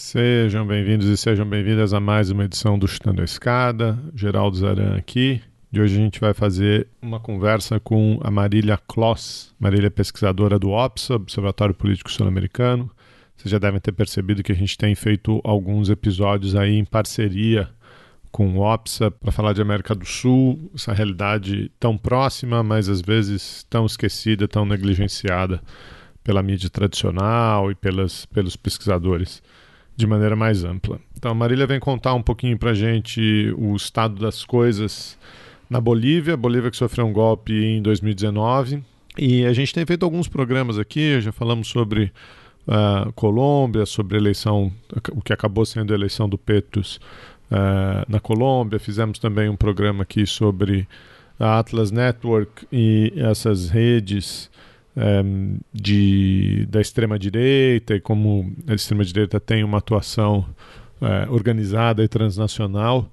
Sejam bem-vindos e sejam bem-vindas a mais uma edição do Chutando a Escada. Geraldo Zaran aqui. De hoje a gente vai fazer uma conversa com a Marília Kloss. Marília é pesquisadora do OPSA, Observatório Político Sul-Americano. Vocês já devem ter percebido que a gente tem feito alguns episódios aí em parceria com o OPSA para falar de América do Sul, essa realidade tão próxima, mas às vezes tão esquecida, tão negligenciada pela mídia tradicional e pelas, pelos pesquisadores de maneira mais ampla. Então, a Marília vem contar um pouquinho para gente o estado das coisas na Bolívia, Bolívia que sofreu um golpe em 2019. E a gente tem feito alguns programas aqui, já falamos sobre uh, Colômbia, sobre eleição, o que acabou sendo a eleição do Petrus uh, na Colômbia. Fizemos também um programa aqui sobre a Atlas Network e essas redes um, de, da extrema-direita e como a extrema-direita tem uma atuação uh, organizada e transnacional.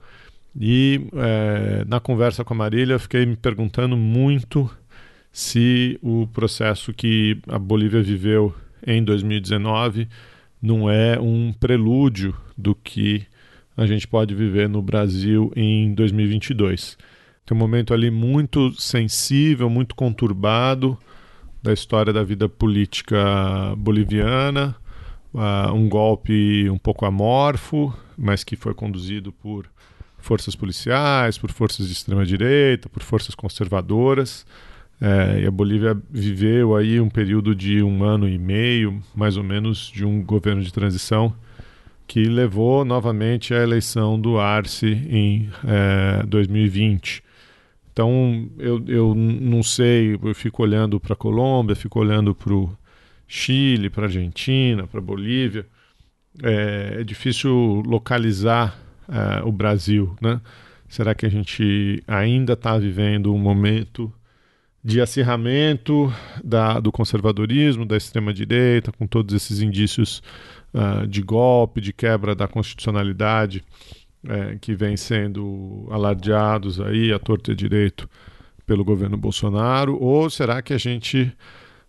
E uh, na conversa com a Marília, eu fiquei me perguntando muito se o processo que a Bolívia viveu em 2019 não é um prelúdio do que a gente pode viver no Brasil em 2022. Tem um momento ali muito sensível, muito conturbado, da história da vida política boliviana, uh, um golpe um pouco amorfo, mas que foi conduzido por forças policiais, por forças de extrema direita, por forças conservadoras. É, e a Bolívia viveu aí um período de um ano e meio, mais ou menos, de um governo de transição que levou novamente à eleição do Arce em é, 2020. Então, eu, eu não sei, eu fico olhando para a Colômbia, fico olhando para o Chile, para a Argentina, para a Bolívia. É, é, difícil localizar é, o Brasil, né? Será que a gente ainda está vivendo um momento de acirramento da, do conservadorismo, da extrema-direita, com todos esses indícios uh, de golpe, de quebra da constitucionalidade? É, que vem sendo alardeados aí a torto e direito pelo governo Bolsonaro, ou será que a gente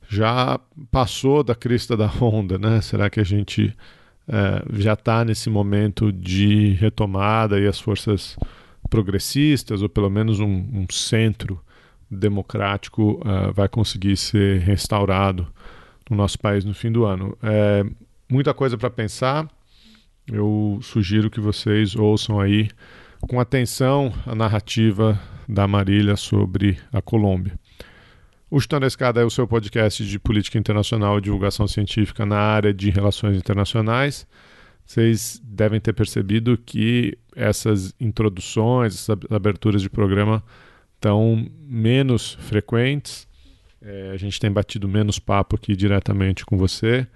já passou da crista da onda, né? Será que a gente é, já está nesse momento de retomada e as forças progressistas, ou pelo menos um, um centro democrático, uh, vai conseguir ser restaurado no nosso país no fim do ano? É, muita coisa para pensar eu sugiro que vocês ouçam aí com atenção a narrativa da Marília sobre a Colômbia. O Chutando a Escada é o seu podcast de política internacional e divulgação científica na área de relações internacionais. Vocês devem ter percebido que essas introduções, essas aberturas de programa estão menos frequentes. É, a gente tem batido menos papo aqui diretamente com você.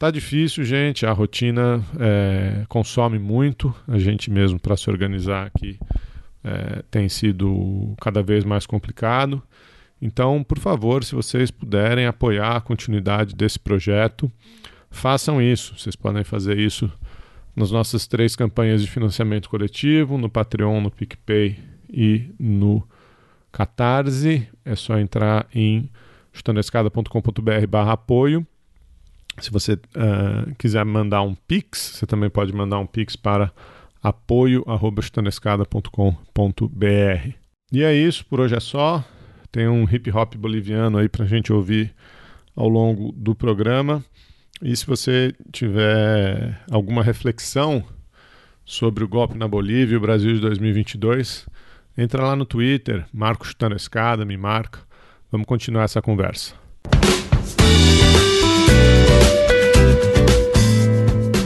Tá difícil, gente. A rotina é, consome muito. A gente mesmo para se organizar aqui é, tem sido cada vez mais complicado. Então, por favor, se vocês puderem apoiar a continuidade desse projeto, façam isso. Vocês podem fazer isso nas nossas três campanhas de financiamento coletivo, no Patreon, no PicPay e no Catarse. É só entrar em chutandoescada.com.br apoio. Se você uh, quiser mandar um Pix, você também pode mandar um Pix para apoio.chutanescada.com.br. E é isso, por hoje é só. Tem um hip hop boliviano aí para a gente ouvir ao longo do programa. E se você tiver alguma reflexão sobre o golpe na Bolívia e o Brasil de 2022, entra lá no Twitter, Marco Chutando Escada, me marca. Vamos continuar essa conversa.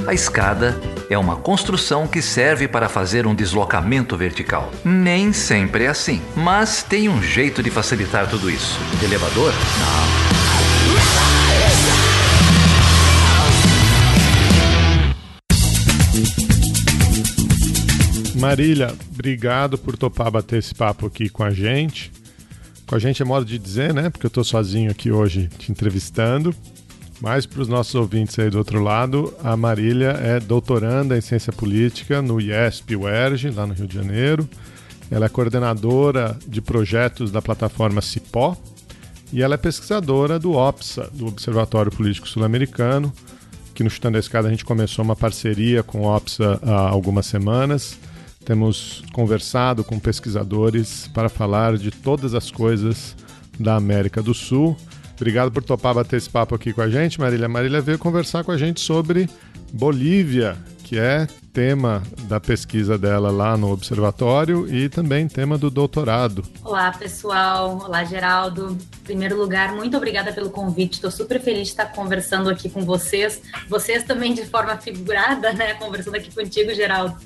A escada é uma construção que serve para fazer um deslocamento vertical. Nem sempre é assim, mas tem um jeito de facilitar tudo isso. Elevador? Não. Marília, obrigado por topar bater esse papo aqui com a gente. Com a gente é modo de dizer, né? Porque eu estou sozinho aqui hoje te entrevistando. Mas para os nossos ouvintes aí do outro lado, a Marília é doutoranda em ciência política no IESP UERJ, lá no Rio de Janeiro. Ela é coordenadora de projetos da plataforma CIPO e ela é pesquisadora do OPSA, do Observatório Político Sul-Americano, Aqui no Chutando a Escada a gente começou uma parceria com o OPSA há algumas semanas. Temos conversado com pesquisadores para falar de todas as coisas da América do Sul. Obrigado por topar bater esse papo aqui com a gente, Marília. Marília veio conversar com a gente sobre Bolívia, que é tema da pesquisa dela lá no observatório e também tema do doutorado. Olá, pessoal. Olá, Geraldo. Em primeiro lugar, muito obrigada pelo convite. Estou super feliz de estar conversando aqui com vocês. Vocês também de forma figurada, né? Conversando aqui contigo, Geraldo.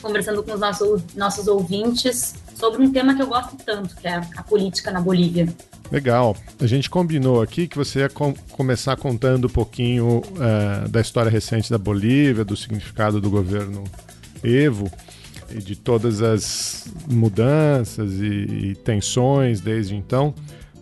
Conversando com os nossos, nossos ouvintes sobre um tema que eu gosto tanto, que é a política na Bolívia. Legal. A gente combinou aqui que você ia com começar contando um pouquinho uh, da história recente da Bolívia, do significado do governo Evo e de todas as mudanças e, e tensões desde então.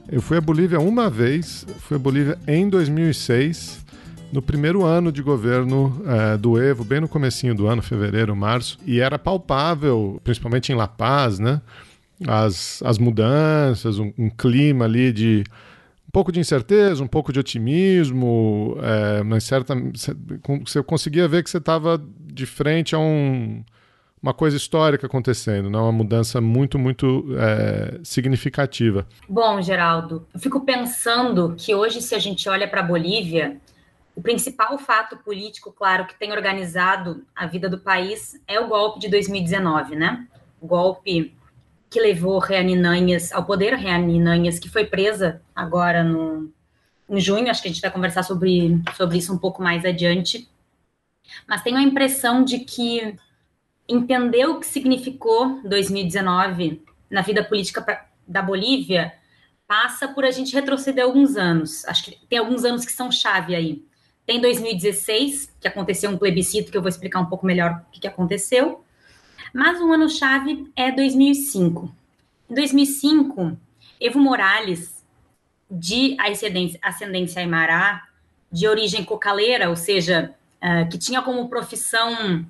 Eu fui à Bolívia uma vez, fui à Bolívia em 2006, no primeiro ano de governo uh, do Evo, bem no comecinho do ano, fevereiro, março, e era palpável, principalmente em La Paz, né? As, as mudanças, um, um clima ali de um pouco de incerteza, um pouco de otimismo, é, mas certa, você conseguia ver que você estava de frente a um, uma coisa histórica acontecendo, né? uma mudança muito, muito é, significativa. Bom, Geraldo, eu fico pensando que hoje, se a gente olha para a Bolívia, o principal fato político, claro, que tem organizado a vida do país é o golpe de 2019, né? O golpe que levou Reaninanhas ao poder, Reaninanhas, que foi presa agora no, em junho, acho que a gente vai conversar sobre, sobre isso um pouco mais adiante. Mas tenho a impressão de que entender o que significou 2019 na vida política pra, da Bolívia passa por a gente retroceder alguns anos. Acho que tem alguns anos que são chave aí. Tem 2016, que aconteceu um plebiscito, que eu vou explicar um pouco melhor o que, que aconteceu. Mas um ano-chave é 2005. Em 2005, Evo Morales, de ascendência, Aymara, de origem cocaleira, ou seja, uh, que tinha como profissão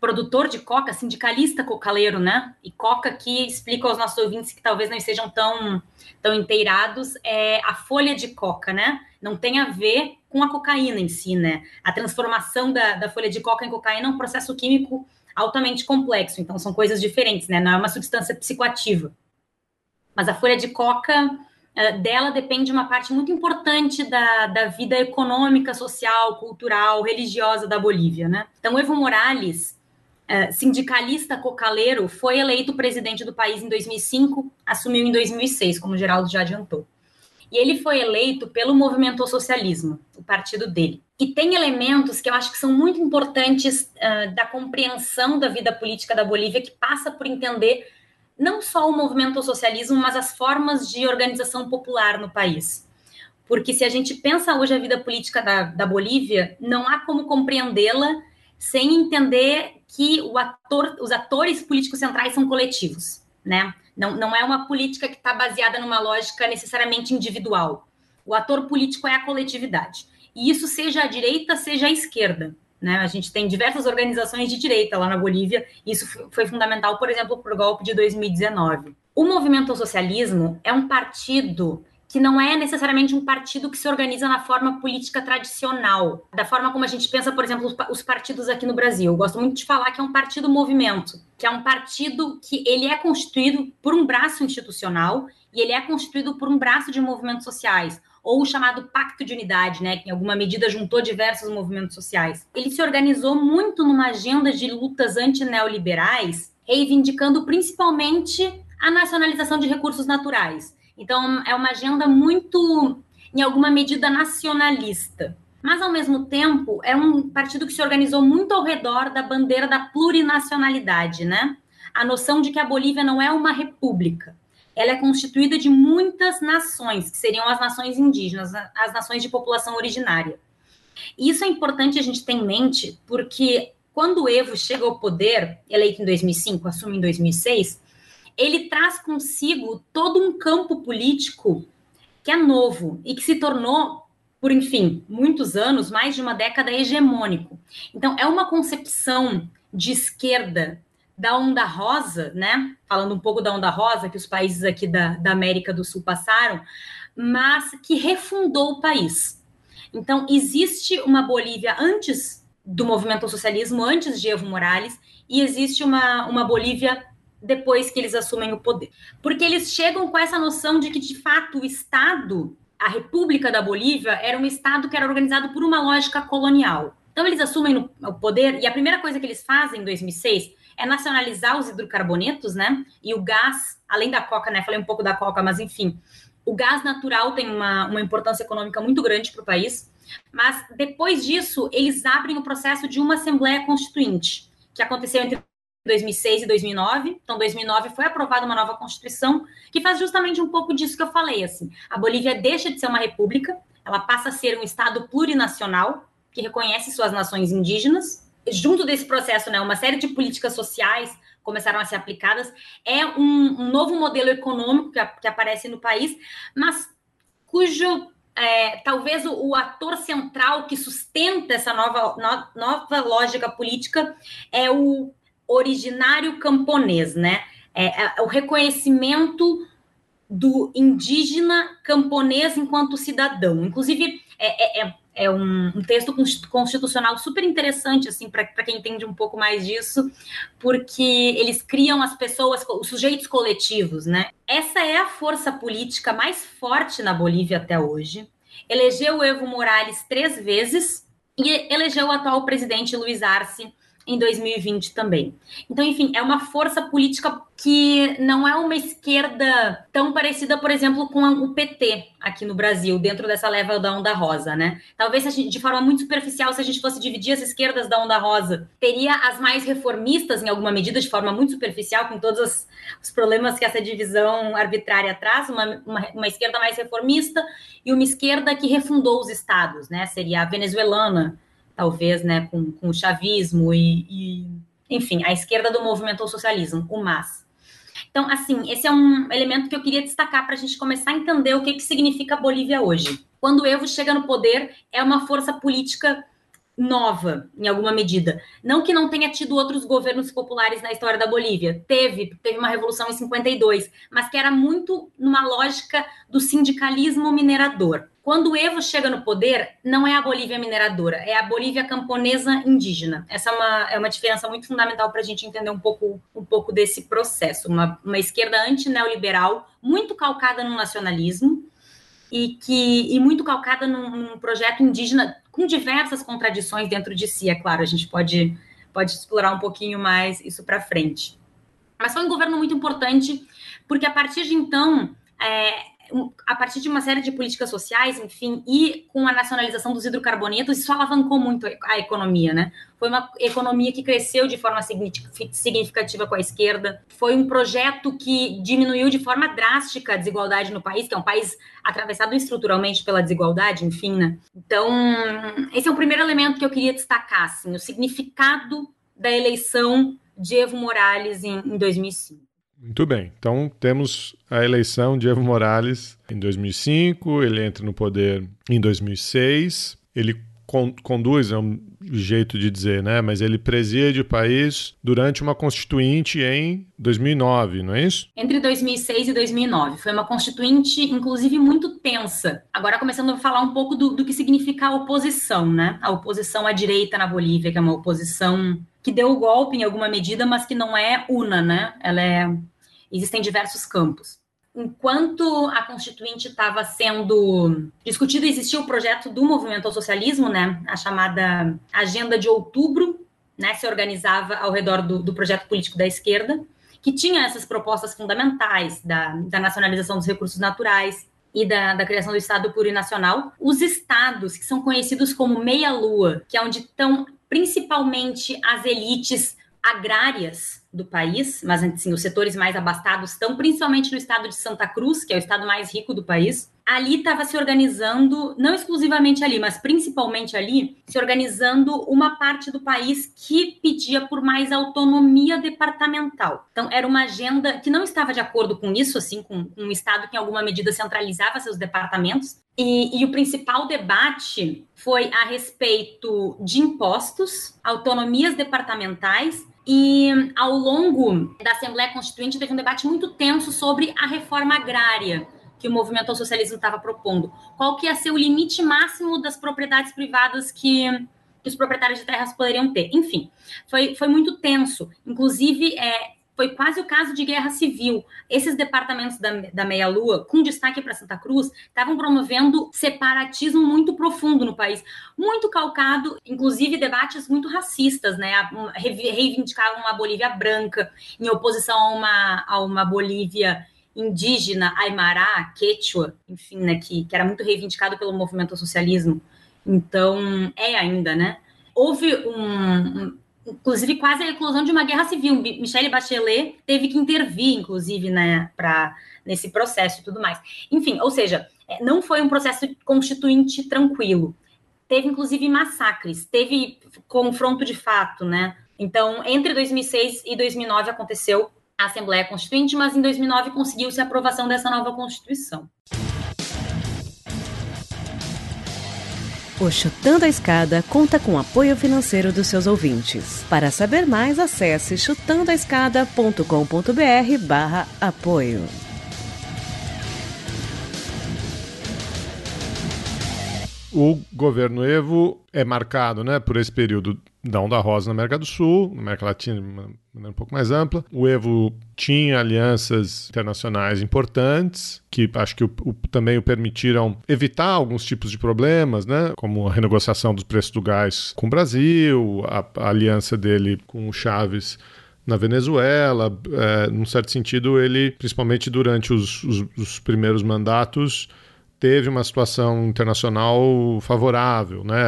produtor de coca, sindicalista cocaleiro, né? E coca que explica aos nossos ouvintes que talvez não estejam tão, tão inteirados, é a folha de coca, né? Não tem a ver com a cocaína em si, né? A transformação da, da folha de coca em cocaína é um processo químico altamente complexo, então são coisas diferentes, né? Não é uma substância psicoativa. Mas a folha de coca eh, dela depende uma parte muito importante da, da vida econômica, social, cultural, religiosa da Bolívia, né? Então, Evo Morales, eh, sindicalista cocaleiro, foi eleito presidente do país em 2005, assumiu em 2006, como o Geraldo já adiantou. E ele foi eleito pelo Movimento Socialismo, o partido dele. E tem elementos que eu acho que são muito importantes uh, da compreensão da vida política da Bolívia, que passa por entender não só o movimento socialismo, mas as formas de organização popular no país. Porque se a gente pensa hoje a vida política da, da Bolívia, não há como compreendê-la sem entender que ator, os atores políticos centrais são coletivos, né? Não, não é uma política que está baseada numa lógica necessariamente individual. O ator político é a coletividade. E isso seja a direita, seja a esquerda. Né? A gente tem diversas organizações de direita lá na Bolívia. Isso foi fundamental, por exemplo, para o golpe de 2019. O movimento socialismo é um partido que não é necessariamente um partido que se organiza na forma política tradicional, da forma como a gente pensa, por exemplo, os partidos aqui no Brasil. Eu gosto muito de falar que é um partido movimento, que é um partido que ele é constituído por um braço institucional e ele é constituído por um braço de movimentos sociais, ou o chamado Pacto de Unidade, né, que em alguma medida juntou diversos movimentos sociais. Ele se organizou muito numa agenda de lutas antineoliberais, reivindicando principalmente a nacionalização de recursos naturais. Então, é uma agenda muito, em alguma medida, nacionalista. Mas, ao mesmo tempo, é um partido que se organizou muito ao redor da bandeira da plurinacionalidade, né? A noção de que a Bolívia não é uma república. Ela é constituída de muitas nações, que seriam as nações indígenas, as nações de população originária. Isso é importante a gente ter em mente, porque quando o Evo chega ao poder, eleito em 2005, assume em 2006, ele traz consigo todo um campo político que é novo e que se tornou, por enfim, muitos anos, mais de uma década hegemônico. Então, é uma concepção de esquerda da onda rosa, né? Falando um pouco da onda rosa que os países aqui da, da América do Sul passaram, mas que refundou o país. Então, existe uma Bolívia antes do movimento ao socialismo, antes de Evo Morales, e existe uma, uma Bolívia depois que eles assumem o poder. Porque eles chegam com essa noção de que, de fato, o Estado, a República da Bolívia, era um Estado que era organizado por uma lógica colonial. Então, eles assumem o poder, e a primeira coisa que eles fazem em 2006 é nacionalizar os hidrocarbonetos, né? E o gás, além da coca, né? Falei um pouco da coca, mas enfim. O gás natural tem uma, uma importância econômica muito grande para o país. Mas depois disso, eles abrem o processo de uma Assembleia Constituinte, que aconteceu entre 2006 e 2009. Então, 2009 foi aprovada uma nova Constituição que faz justamente um pouco disso que eu falei. Assim, a Bolívia deixa de ser uma república, ela passa a ser um Estado plurinacional que reconhece suas nações indígenas junto desse processo, né, uma série de políticas sociais começaram a ser aplicadas. É um, um novo modelo econômico que, a, que, aparece no país, mas cujo é, talvez o, o, ator central que sustenta essa nova, no, nova lógica política é o originário camponês, né? É, é o reconhecimento do indígena camponês enquanto cidadão. Inclusive, é, é, é é um, um texto constitucional super interessante, assim, para quem entende um pouco mais disso, porque eles criam as pessoas, os sujeitos coletivos, né? Essa é a força política mais forte na Bolívia até hoje. Elegeu Evo Morales três vezes e elegeu o atual presidente Luiz Arce em 2020 também. Então, enfim, é uma força política que não é uma esquerda tão parecida, por exemplo, com o PT aqui no Brasil, dentro dessa leva da onda rosa, né? Talvez gente, de forma muito superficial, se a gente fosse dividir as esquerdas da onda rosa, teria as mais reformistas, em alguma medida, de forma muito superficial, com todos os, os problemas que essa divisão arbitrária traz, uma, uma, uma esquerda mais reformista e uma esquerda que refundou os estados, né? Seria a venezuelana, talvez, né, com, com o chavismo e, e, enfim, a esquerda do movimento ao socialismo, o MAS. Então, assim, esse é um elemento que eu queria destacar para a gente começar a entender o que, que significa Bolívia hoje. Quando o Evo chega no poder, é uma força política nova, em alguma medida. Não que não tenha tido outros governos populares na história da Bolívia. Teve, teve uma revolução em 52, mas que era muito numa lógica do sindicalismo minerador. Quando o Evo chega no poder, não é a Bolívia mineradora, é a Bolívia camponesa indígena. Essa é uma, é uma diferença muito fundamental para a gente entender um pouco, um pouco desse processo. Uma, uma esquerda antineoliberal, muito calcada no nacionalismo, e que e muito calcada num, num, projeto indígena com diversas contradições dentro de si, é claro, a gente pode, pode explorar um pouquinho mais isso para frente. Mas foi um governo muito importante, porque a partir de então é, a partir de uma série de políticas sociais, enfim, e com a nacionalização dos hidrocarbonetos, isso alavancou muito a economia, né? Foi uma economia que cresceu de forma significativa com a esquerda. Foi um projeto que diminuiu de forma drástica a desigualdade no país, que é um país atravessado estruturalmente pela desigualdade, enfim, né? Então, esse é o primeiro elemento que eu queria destacar, assim, o significado da eleição de Evo Morales em, em 2005. Muito bem. Então temos a eleição de Evo Morales em 2005, ele entra no poder em 2006, ele con conduz, é um jeito de dizer, né? Mas ele preside o país durante uma constituinte em 2009, não é isso? Entre 2006 e 2009. Foi uma constituinte, inclusive, muito tensa. Agora, começando a falar um pouco do, do que significa a oposição, né? A oposição à direita na Bolívia, que é uma oposição que deu o golpe em alguma medida, mas que não é una, né? Ela é existem diversos campos. Enquanto a Constituinte estava sendo discutida, existia o projeto do movimento ao socialismo, né, a chamada Agenda de Outubro, né, se organizava ao redor do, do projeto político da esquerda, que tinha essas propostas fundamentais da, da nacionalização dos recursos naturais, e da, da, criação do Estado plurinacional, os estados que são conhecidos como meia-lua, que é onde estão principalmente as elites agrárias do país, mas assim, os setores mais abastados estão principalmente no estado de Santa Cruz, que é o estado mais rico do país. Ali estava se organizando, não exclusivamente ali, mas principalmente ali, se organizando uma parte do país que pedia por mais autonomia departamental. Então, era uma agenda que não estava de acordo com isso, assim, com, um estado que em alguma medida centralizava seus departamentos. E, e, o principal debate foi a respeito de impostos, autonomias departamentais e ao longo da Assembleia Constituinte teve um debate muito tenso sobre a reforma agrária, que o movimento ao socialismo estava propondo. Qual que ia ser o limite máximo das propriedades privadas que, que os proprietários de terras poderiam ter. Enfim, foi, foi muito tenso. Inclusive, é, foi quase o caso de guerra civil. Esses departamentos da, da meia-lua, com destaque para Santa Cruz, estavam promovendo separatismo muito profundo no país, muito calcado, inclusive debates muito racistas, né? Reivindicavam uma Bolívia branca em oposição a uma, a uma Bolívia indígena, Aymara, Quechua, enfim, né, que, que era muito reivindicado pelo movimento socialismo. Então, é ainda, né? Houve um inclusive quase a eclosão de uma guerra civil. Michelle Bachelet teve que intervir, inclusive, né, para nesse processo e tudo mais. Enfim, ou seja, é, não foi um processo constituinte tranquilo. Teve, inclusive, massacres, teve confronto de fato, né? Então, entre 2006 e 2009 aconteceu a Assembleia Constituinte, mas em 2009 conseguiu-se a aprovação dessa nova Constituição. O Chutando a Escada conta com apoio financeiro dos seus ouvintes. Para saber mais, acesse chutandoaescada.com.br barra apoio. O governo Evo é marcado né, por esse período da Onda Rosa na América do Sul, na América Latina de maneira um pouco mais ampla. O Evo tinha alianças internacionais importantes, que acho que o, o, também o permitiram evitar alguns tipos de problemas, né, como a renegociação dos preços do gás com o Brasil, a, a aliança dele com o Chaves na Venezuela. É, num certo sentido, ele, principalmente durante os, os, os primeiros mandatos, teve uma situação internacional favorável, né?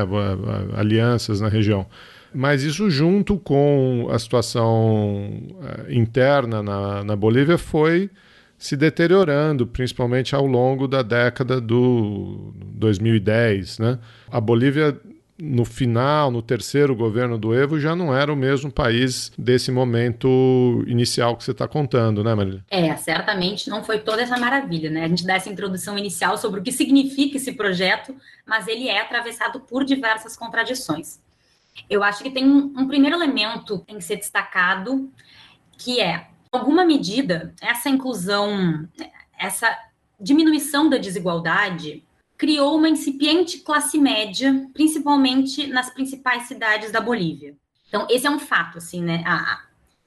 alianças na região. Mas isso, junto com a situação eh, interna na, na Bolívia, foi se deteriorando, principalmente ao longo da década do 2010. Né? A Bolívia no final, no terceiro governo do Evo, já não era o mesmo país desse momento inicial que você está contando, né, Marília? É, certamente não foi toda essa maravilha, né? A gente dá essa introdução inicial sobre o que significa esse projeto, mas ele é atravessado por diversas contradições. Eu acho que tem um, um primeiro elemento que tem que ser destacado, que é, alguma medida, essa inclusão, essa diminuição da desigualdade criou uma incipiente classe média, principalmente nas principais cidades da Bolívia. Então, esse é um fato, assim, né? A, a,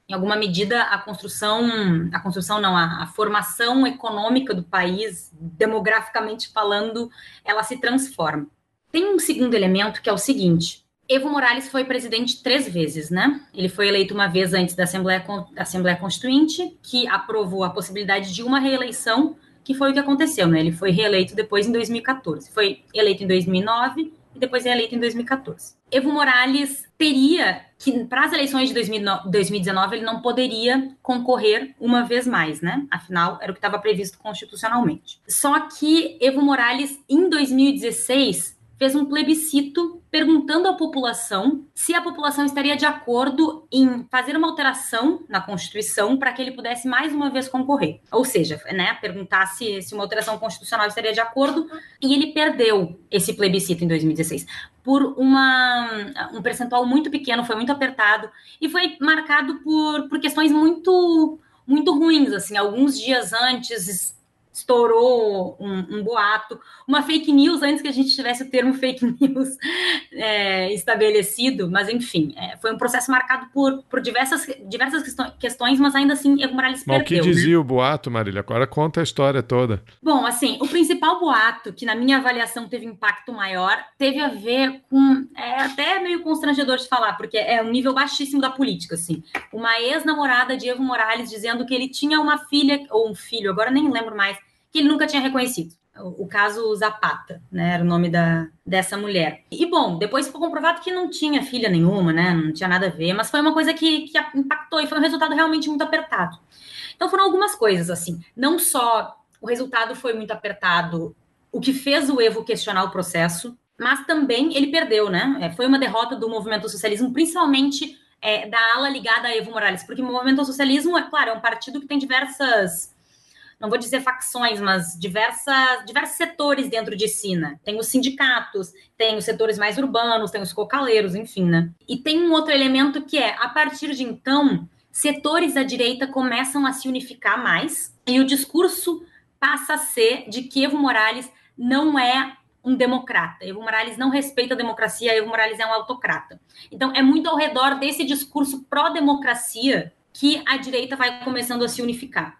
em alguma medida, a construção, a construção não, a, a, formação econômica do país, demograficamente falando, ela se transforma. Tem um segundo elemento que é o seguinte: Evo Morales foi presidente três vezes, né? Ele foi eleito uma vez antes da Assembleia, Assembleia Constituinte, que aprovou a possibilidade de uma reeleição que foi o que aconteceu, né? Ele foi reeleito depois em 2014. Foi eleito em 2009 e depois reeleito em 2014. Evo Morales teria que, para as eleições de 2019, ele não poderia concorrer uma vez mais, né? Afinal, era o que estava previsto constitucionalmente. Só que Evo Morales, em 2016, fez um plebiscito perguntando à população se a população estaria de acordo em fazer uma alteração na Constituição para que ele pudesse mais uma vez concorrer. Ou seja, né, perguntar se, se uma alteração constitucional estaria de acordo, e ele perdeu esse plebiscito em 2016 por uma, um percentual muito pequeno, foi muito apertado, e foi marcado por, por questões muito muito ruins, assim, alguns dias antes estourou um, um, boato, uma fake news antes que a gente tivesse o termo fake news é, estabelecido, mas enfim, é, foi um processo marcado por, por diversas, diversas questões, mas ainda assim Evo Morales mas perdeu. O que dizia né? o boato, Marília? Agora conta a história toda. Bom, assim, o principal boato, que na minha avaliação teve impacto maior, teve a ver com, é até meio constrangedor de falar, porque é um nível baixíssimo da política, assim, uma ex-namorada de Evo Morales dizendo que ele tinha uma filha, ou um filho, agora nem lembro mais, que ele nunca tinha reconhecido. O, caso Zapata, né, era o nome da, dessa mulher. E bom, depois ficou comprovado que não tinha filha nenhuma, né, não tinha nada a ver, mas foi uma coisa que, que impactou e foi um resultado realmente muito apertado. Então foram algumas coisas, assim, não só o resultado foi muito apertado, o que fez o Evo questionar o processo, mas também ele perdeu, né? É, foi uma derrota do movimento socialismo, principalmente é, da ala ligada a Evo Morales, porque o movimento socialismo, é claro, é um partido que tem diversas não vou dizer facções, mas diversas, diversos setores dentro de Sina. Né? Tem os sindicatos, tem os setores mais urbanos, tem os cocaleiros, enfim, né? E tem um outro elemento que é, a partir de então, setores da direita começam a se unificar mais e o discurso passa a ser de que Evo Morales não é um democrata. Evo Morales não respeita a democracia, Evo Morales é um autocrata. Então, é muito ao redor desse discurso pró-democracia que a direita vai começando a se unificar.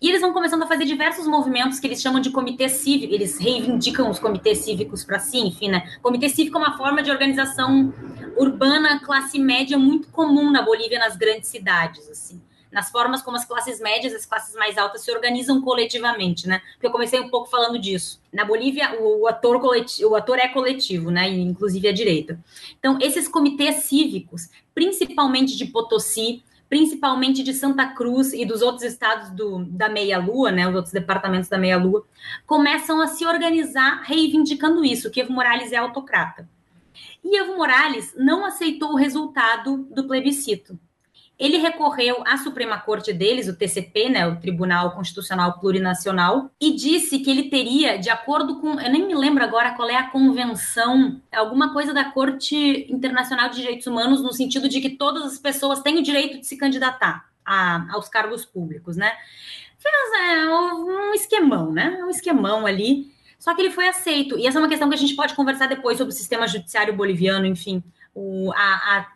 E eles vão começando a fazer diversos movimentos que eles chamam de comitê cívico, eles reivindicam os comitês cívicos para si, enfim, né? Comitê cívico é uma forma de organização urbana, classe média, muito comum na Bolívia, nas grandes cidades, assim nas formas como as classes médias as classes mais altas se organizam coletivamente, né? Porque eu comecei um pouco falando disso. Na Bolívia, o, o ator coletivo, o ator é coletivo, né? Inclusive a direita. Então, esses comitês cívicos, principalmente de Potosí, principalmente de Santa Cruz e dos outros estados do, da meia-lua, né, os outros departamentos da meia-lua, começam a se organizar reivindicando isso, que Evo Morales é autocrata. E Evo Morales não aceitou o resultado do plebiscito. Ele recorreu à Suprema Corte deles, o TCP, né, o Tribunal Constitucional Plurinacional, e disse que ele teria, de acordo com, eu nem me lembro agora qual é a convenção, alguma coisa da Corte Internacional de Direitos Humanos, no sentido de que todas as pessoas têm o direito de se candidatar a, aos cargos públicos, né? Fez é, um esquemão, né? Um esquemão ali. Só que ele foi aceito. E essa é uma questão que a gente pode conversar depois sobre o sistema judiciário boliviano, enfim. O, a, a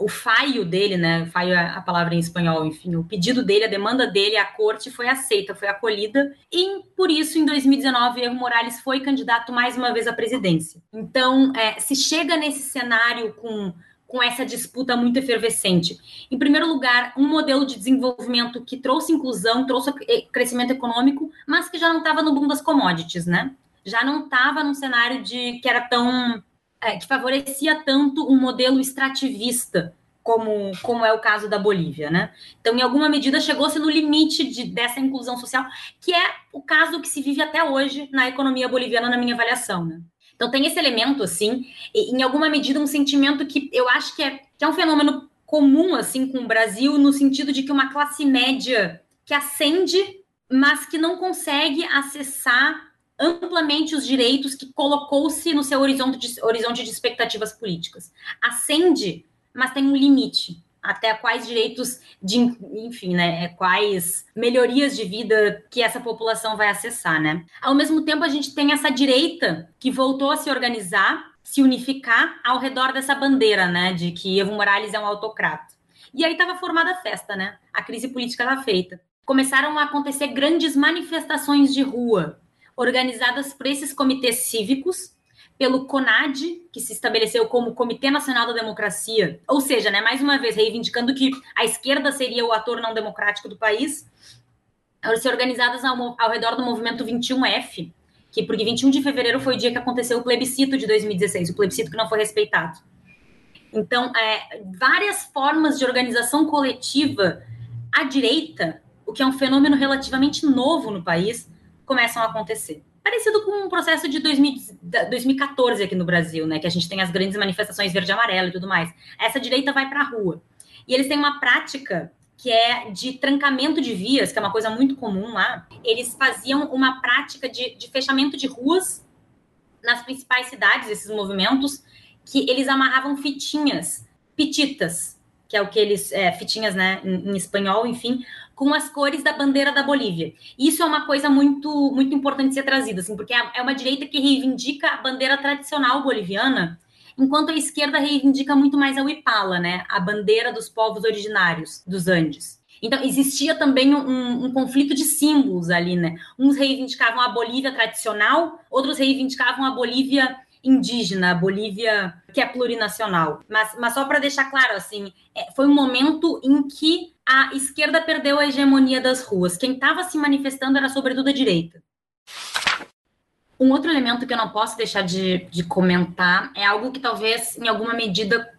o faio dele, né? Faio é a palavra em espanhol, enfim, o pedido dele, a demanda dele à corte foi aceita, foi acolhida, e por isso, em 2019, Evo Morales foi candidato mais uma vez à presidência. Então, é, se chega nesse cenário com com essa disputa muito efervescente. Em primeiro lugar, um modelo de desenvolvimento que trouxe inclusão, trouxe crescimento econômico, mas que já não estava no boom das commodities, né? Já não estava num cenário de que era tão é, que favorecia tanto um modelo extrativista, como, como é o caso da Bolívia, né? Então, em alguma medida, chegou-se no limite de, dessa inclusão social, que é o caso que se vive até hoje na economia boliviana, na minha avaliação, né? Então, tem esse elemento, assim, e, em alguma medida, um sentimento que eu acho que é, que é um fenômeno comum, assim, com o Brasil, no sentido de que uma classe média que ascende, mas que não consegue acessar amplamente os direitos que colocou-se no seu horizonte de, horizonte de expectativas políticas. Ascende, mas tem um limite até quais direitos de, enfim, né, quais melhorias de vida que essa população vai acessar, né? Ao mesmo tempo, a gente tem essa direita que voltou a se organizar, se unificar ao redor dessa bandeira, né, de que Evo Morales é um autocrata. E aí estava formada a festa, né? A crise política estava feita. Começaram a acontecer grandes manifestações de rua, organizadas por esses comitês cívicos, pelo CONAD, que se estabeleceu como Comitê Nacional da Democracia, ou seja, né, mais uma vez reivindicando que a esquerda seria o ator não democrático do país, se organizadas ao, ao redor do movimento 21F, que porque 21 de fevereiro foi o dia que aconteceu o plebiscito de 2016, o plebiscito que não foi respeitado. Então, é, várias formas de organização coletiva à direita, o que é um fenômeno relativamente novo no país, começam a acontecer. Parecido com um processo de 2000, 2014 aqui no Brasil, né? Que a gente tem as grandes manifestações verde e amarelo e tudo mais. Essa direita vai para a rua. E eles têm uma prática que é de trancamento de vias, que é uma coisa muito comum lá. Eles faziam uma prática de, de fechamento de ruas nas principais cidades, esses movimentos, que eles amarravam fitinhas, pititas, que é o que eles, é, fitinhas, né, em, em espanhol, enfim, com as cores da bandeira da Bolívia. Isso é uma coisa muito, muito importante ser trazida, assim, porque é, é uma direita que reivindica a bandeira tradicional boliviana, enquanto a esquerda reivindica muito mais a Huipala, né, a bandeira dos povos originários dos Andes. Então, existia também um, um, conflito de símbolos ali, né? Uns reivindicavam a Bolívia tradicional, outros reivindicavam a Bolívia indígena, a Bolívia que é plurinacional. Mas, mas só para deixar claro, assim, é, foi um momento em que a esquerda perdeu a hegemonia das ruas. Quem estava se manifestando era sobretudo a direita. Um outro elemento que eu não posso deixar de, de comentar é algo que talvez, em alguma medida,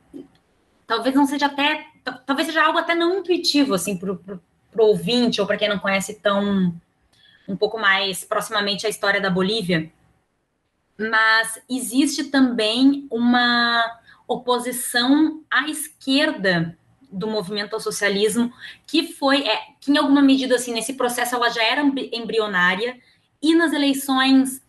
talvez não seja até, talvez seja algo até não intuitivo, assim, para o ouvinte ou para quem não conhece tão um pouco mais proximamente a história da Bolívia, mas existe também uma oposição à esquerda do movimento ao socialismo, que foi, é, que em alguma medida, assim, nesse processo ela já era embrionária, e nas eleições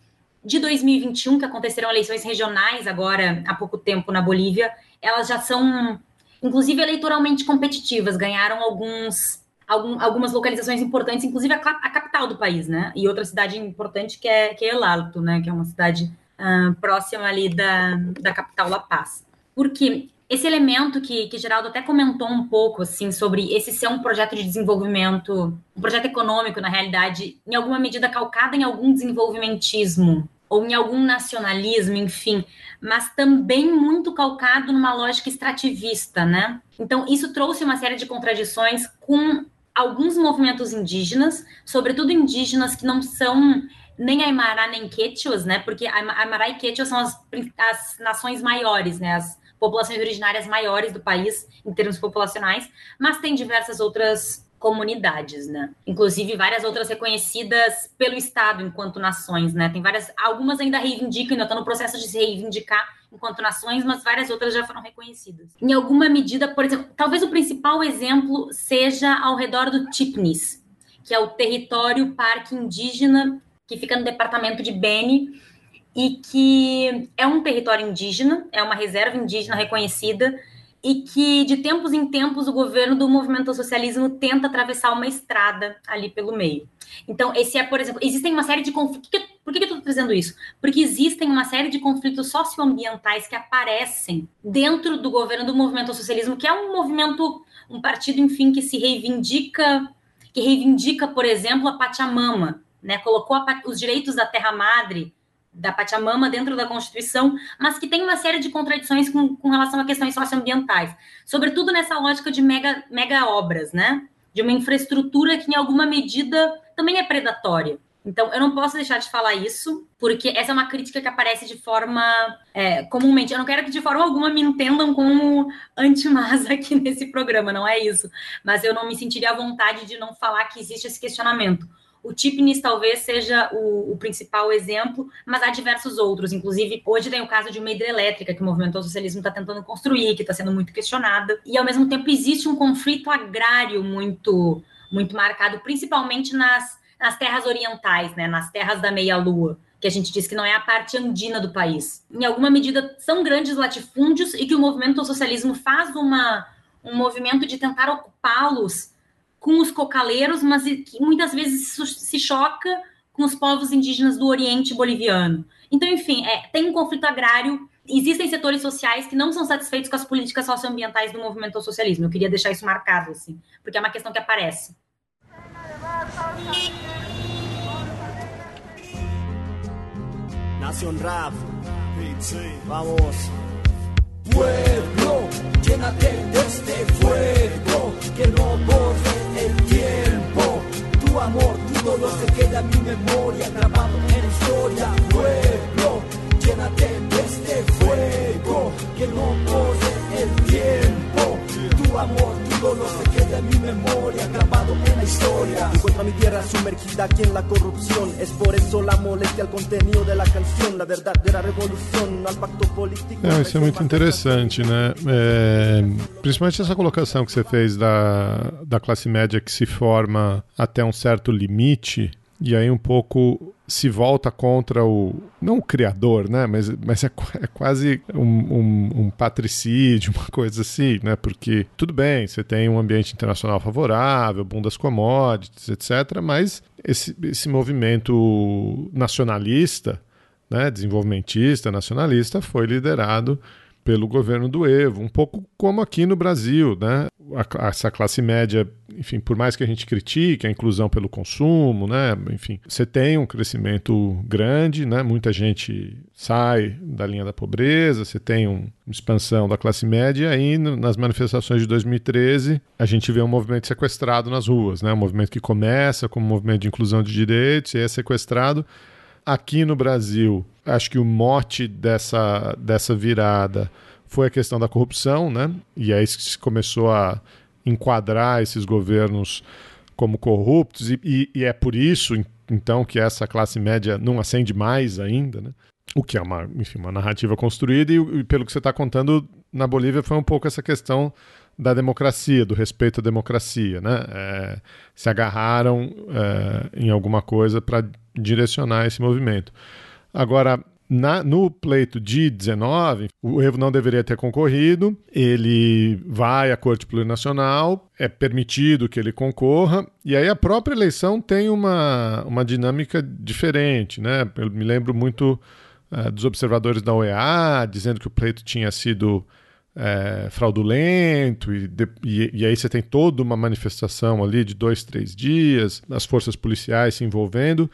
de 2021, que aconteceram eleições regionais agora há pouco tempo na Bolívia, elas já são, inclusive, eleitoralmente competitivas, ganharam alguns algum, algumas localizações importantes, inclusive a, a, capital do país, né? E outra cidade importante que é, que é El Alto, né? Que é uma cidade uh, próxima ali da, da capital La Paz. Porque esse elemento que, que Geraldo até comentou um pouco, assim, sobre esse ser um projeto de desenvolvimento, um projeto econômico, na realidade, em alguma medida calcado em algum desenvolvimentismo ou em algum nacionalismo, enfim, mas também muito calcado numa lógica extrativista, né? Então, isso trouxe uma série de contradições com alguns movimentos indígenas, sobretudo indígenas que não são nem Aymara nem Quechuas, né? Porque Aymara e Quechua são as, as nações maiores, né? As populações originárias maiores do país em termos populacionais, mas tem diversas outras comunidades, né? Inclusive várias outras reconhecidas pelo Estado enquanto nações, né? Tem várias, algumas ainda reivindicam, ainda estão no processo de se reivindicar enquanto nações, mas várias outras já foram reconhecidas. Em alguma medida, por exemplo, talvez o principal exemplo seja ao redor do Tipnis, que é o território parque indígena que fica no departamento de Beni e que é um território indígena, é uma reserva indígena reconhecida e que de tempos em tempos o governo do movimento socialismo tenta atravessar uma estrada ali pelo meio. Então, esse é, por exemplo, existem uma série de conflitos. Por que eu estou trazendo isso? Porque existem uma série de conflitos socioambientais que aparecem dentro do governo do movimento socialismo, que é um movimento, um partido, enfim, que se reivindica, que reivindica, por exemplo, a Pachamama, né? Colocou a, os direitos da terra madre da Pachamama dentro da Constituição, mas que tem uma série de contradições com, com relação a questões socioambientais, sobretudo nessa lógica de mega, mega obras, né? De uma infraestrutura que, em alguma medida, também é predatória. Então, eu não posso deixar de falar isso, porque essa é uma crítica que aparece de forma é, comumente. Eu não quero que de forma alguma me entendam como anti-masa aqui nesse programa, não é isso. Mas eu não me sentiria à vontade de não falar que existe esse questionamento. O Tipnis talvez seja o, o, principal exemplo, mas há diversos outros. Inclusive, hoje tem o caso de uma hidrelétrica que o movimento socialismo está tentando construir, que está sendo muito questionada. E, ao mesmo tempo, existe um conflito agrário muito, muito marcado, principalmente nas, nas terras orientais, né, nas terras da meia-lua que a gente diz que não é a parte andina do país. Em alguma medida, são grandes latifúndios e que o movimento socialismo faz uma, um movimento de tentar ocupá-los com os cocaleiros, mas que muitas vezes se choca com os povos indígenas do Oriente boliviano. Então, enfim, é, tem um conflito agrário. Existem setores sociais que não são satisfeitos com as políticas socioambientais do movimento ao socialismo. Eu queria deixar isso marcado, assim, porque é uma questão que aparece. Vamos. Pueblo, llénate de este fuego que no borre el tiempo. Tu amor, tu dolor se queda en mi memoria, grabado en historia. Pueblo, llénate de este fuego que no corre el tiempo. Tu amor, queda en mi memoria, grabado en la historia. Encuentro mi tierra sumergida aquí en la corrupción. Es por eso la molestia al contenido de la canción, la al pacto político. É, isso é muito interessante, né? É, principalmente essa colocação que você fez da, da classe média que se forma até um certo limite e aí um pouco se volta contra o não o criador, né? Mas, mas é, é quase um, um, um, patricídio, uma coisa assim, né? Porque tudo bem, você tem um ambiente internacional favorável, boom das commodities, etc. Mas esse, esse movimento nacionalista, né? Desenvolvimentista, nacionalista, foi liderado pelo governo do Evo, um pouco como aqui no Brasil, né? A, essa classe média, enfim, por mais que a gente critique a inclusão pelo consumo, né? Enfim, você tem um crescimento grande, né? Muita gente sai da linha da pobreza, você tem um, uma expansão da classe média, e aí nas manifestações de 2013 a gente vê um movimento sequestrado nas ruas, né? Um movimento que começa como um movimento de inclusão de direitos e é sequestrado Aqui no Brasil, acho que o mote dessa, dessa virada foi a questão da corrupção, né? E aí se começou a enquadrar esses governos como corruptos, e, e, e, é por isso, então, que essa classe média não acende mais ainda, né? O que é uma, enfim, uma narrativa construída, e, e pelo que você está contando, na Bolívia foi um pouco essa questão da democracia, do respeito à democracia, né? É, se agarraram é, em alguma coisa para direcionar esse movimento. Agora, na, no pleito de 19, o Evo não deveria ter concorrido, ele vai à Corte Plurinacional, é permitido que ele concorra, e aí a própria eleição tem uma, uma dinâmica diferente, né? Eu me lembro muito uh, dos observadores da OEA dizendo que o pleito tinha sido é, fraudulento, e, de, e, e, aí você tem toda uma manifestação ali de dois, três dias, as forças policiais se envolvendo,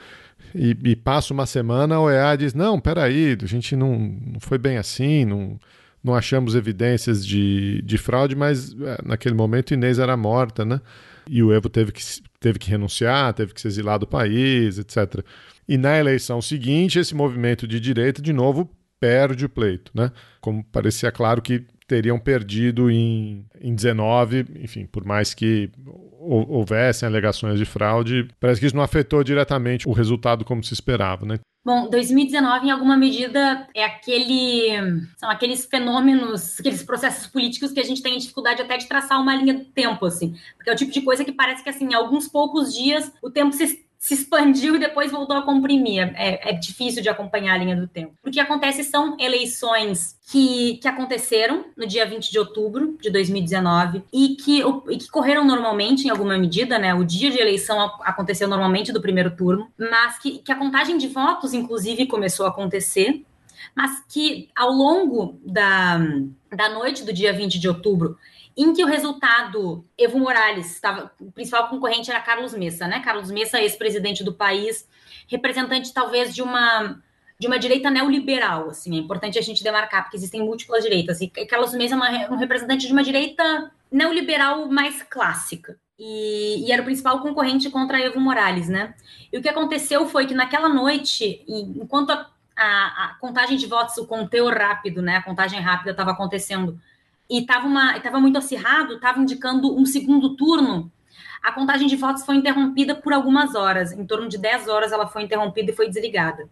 e, e passa uma semana, a OEA diz: não, peraí, a gente não, não foi bem assim, não, não achamos evidências de, de fraude, mas é, naquele momento Inês era morta, né? E o Evo teve que, teve que renunciar, teve que se exilar do país, etc. E na eleição seguinte, esse movimento de direita, de novo, perde o pleito, né? Como parecia claro que teriam perdido em, em 19, enfim, por mais que houvessem alegações de fraude, parece que isso não afetou diretamente o resultado como se esperava, né? Bom, 2019, em alguma medida, é aquele. São aqueles fenômenos, aqueles processos políticos que a gente tem dificuldade até de traçar uma linha do tempo, assim. Porque é o tipo de coisa que parece que, assim, em alguns poucos dias o tempo se se expandiu e depois voltou a comprimir. É, é, difícil de acompanhar a linha do tempo. O que acontece são eleições que, que aconteceram no dia 20 de outubro de 2019 e que, e que correram normalmente, em alguma medida, né? O dia de eleição aconteceu normalmente do primeiro turno, mas que, que a contagem de votos, inclusive, começou a acontecer, mas que ao longo da, da noite do dia 20 de outubro em que o resultado, Evo Morales, estava, o principal concorrente era Carlos Messa, né? Carlos Messa, ex-presidente do país, representante talvez de uma de uma direita neoliberal, assim, é importante a gente demarcar, porque existem múltiplas direitas, e Carlos Messa é uma, um representante de uma direita neoliberal mais clássica. E, e, era o principal concorrente contra Evo Morales, né? E o que aconteceu foi que naquela noite, enquanto a, a, a contagem de votos, o conteu rápido, né? A contagem rápida estava acontecendo e estava muito acirrado, estava indicando um segundo turno, a contagem de votos foi interrompida por algumas horas. Em torno de 10 horas ela foi interrompida e foi desligada.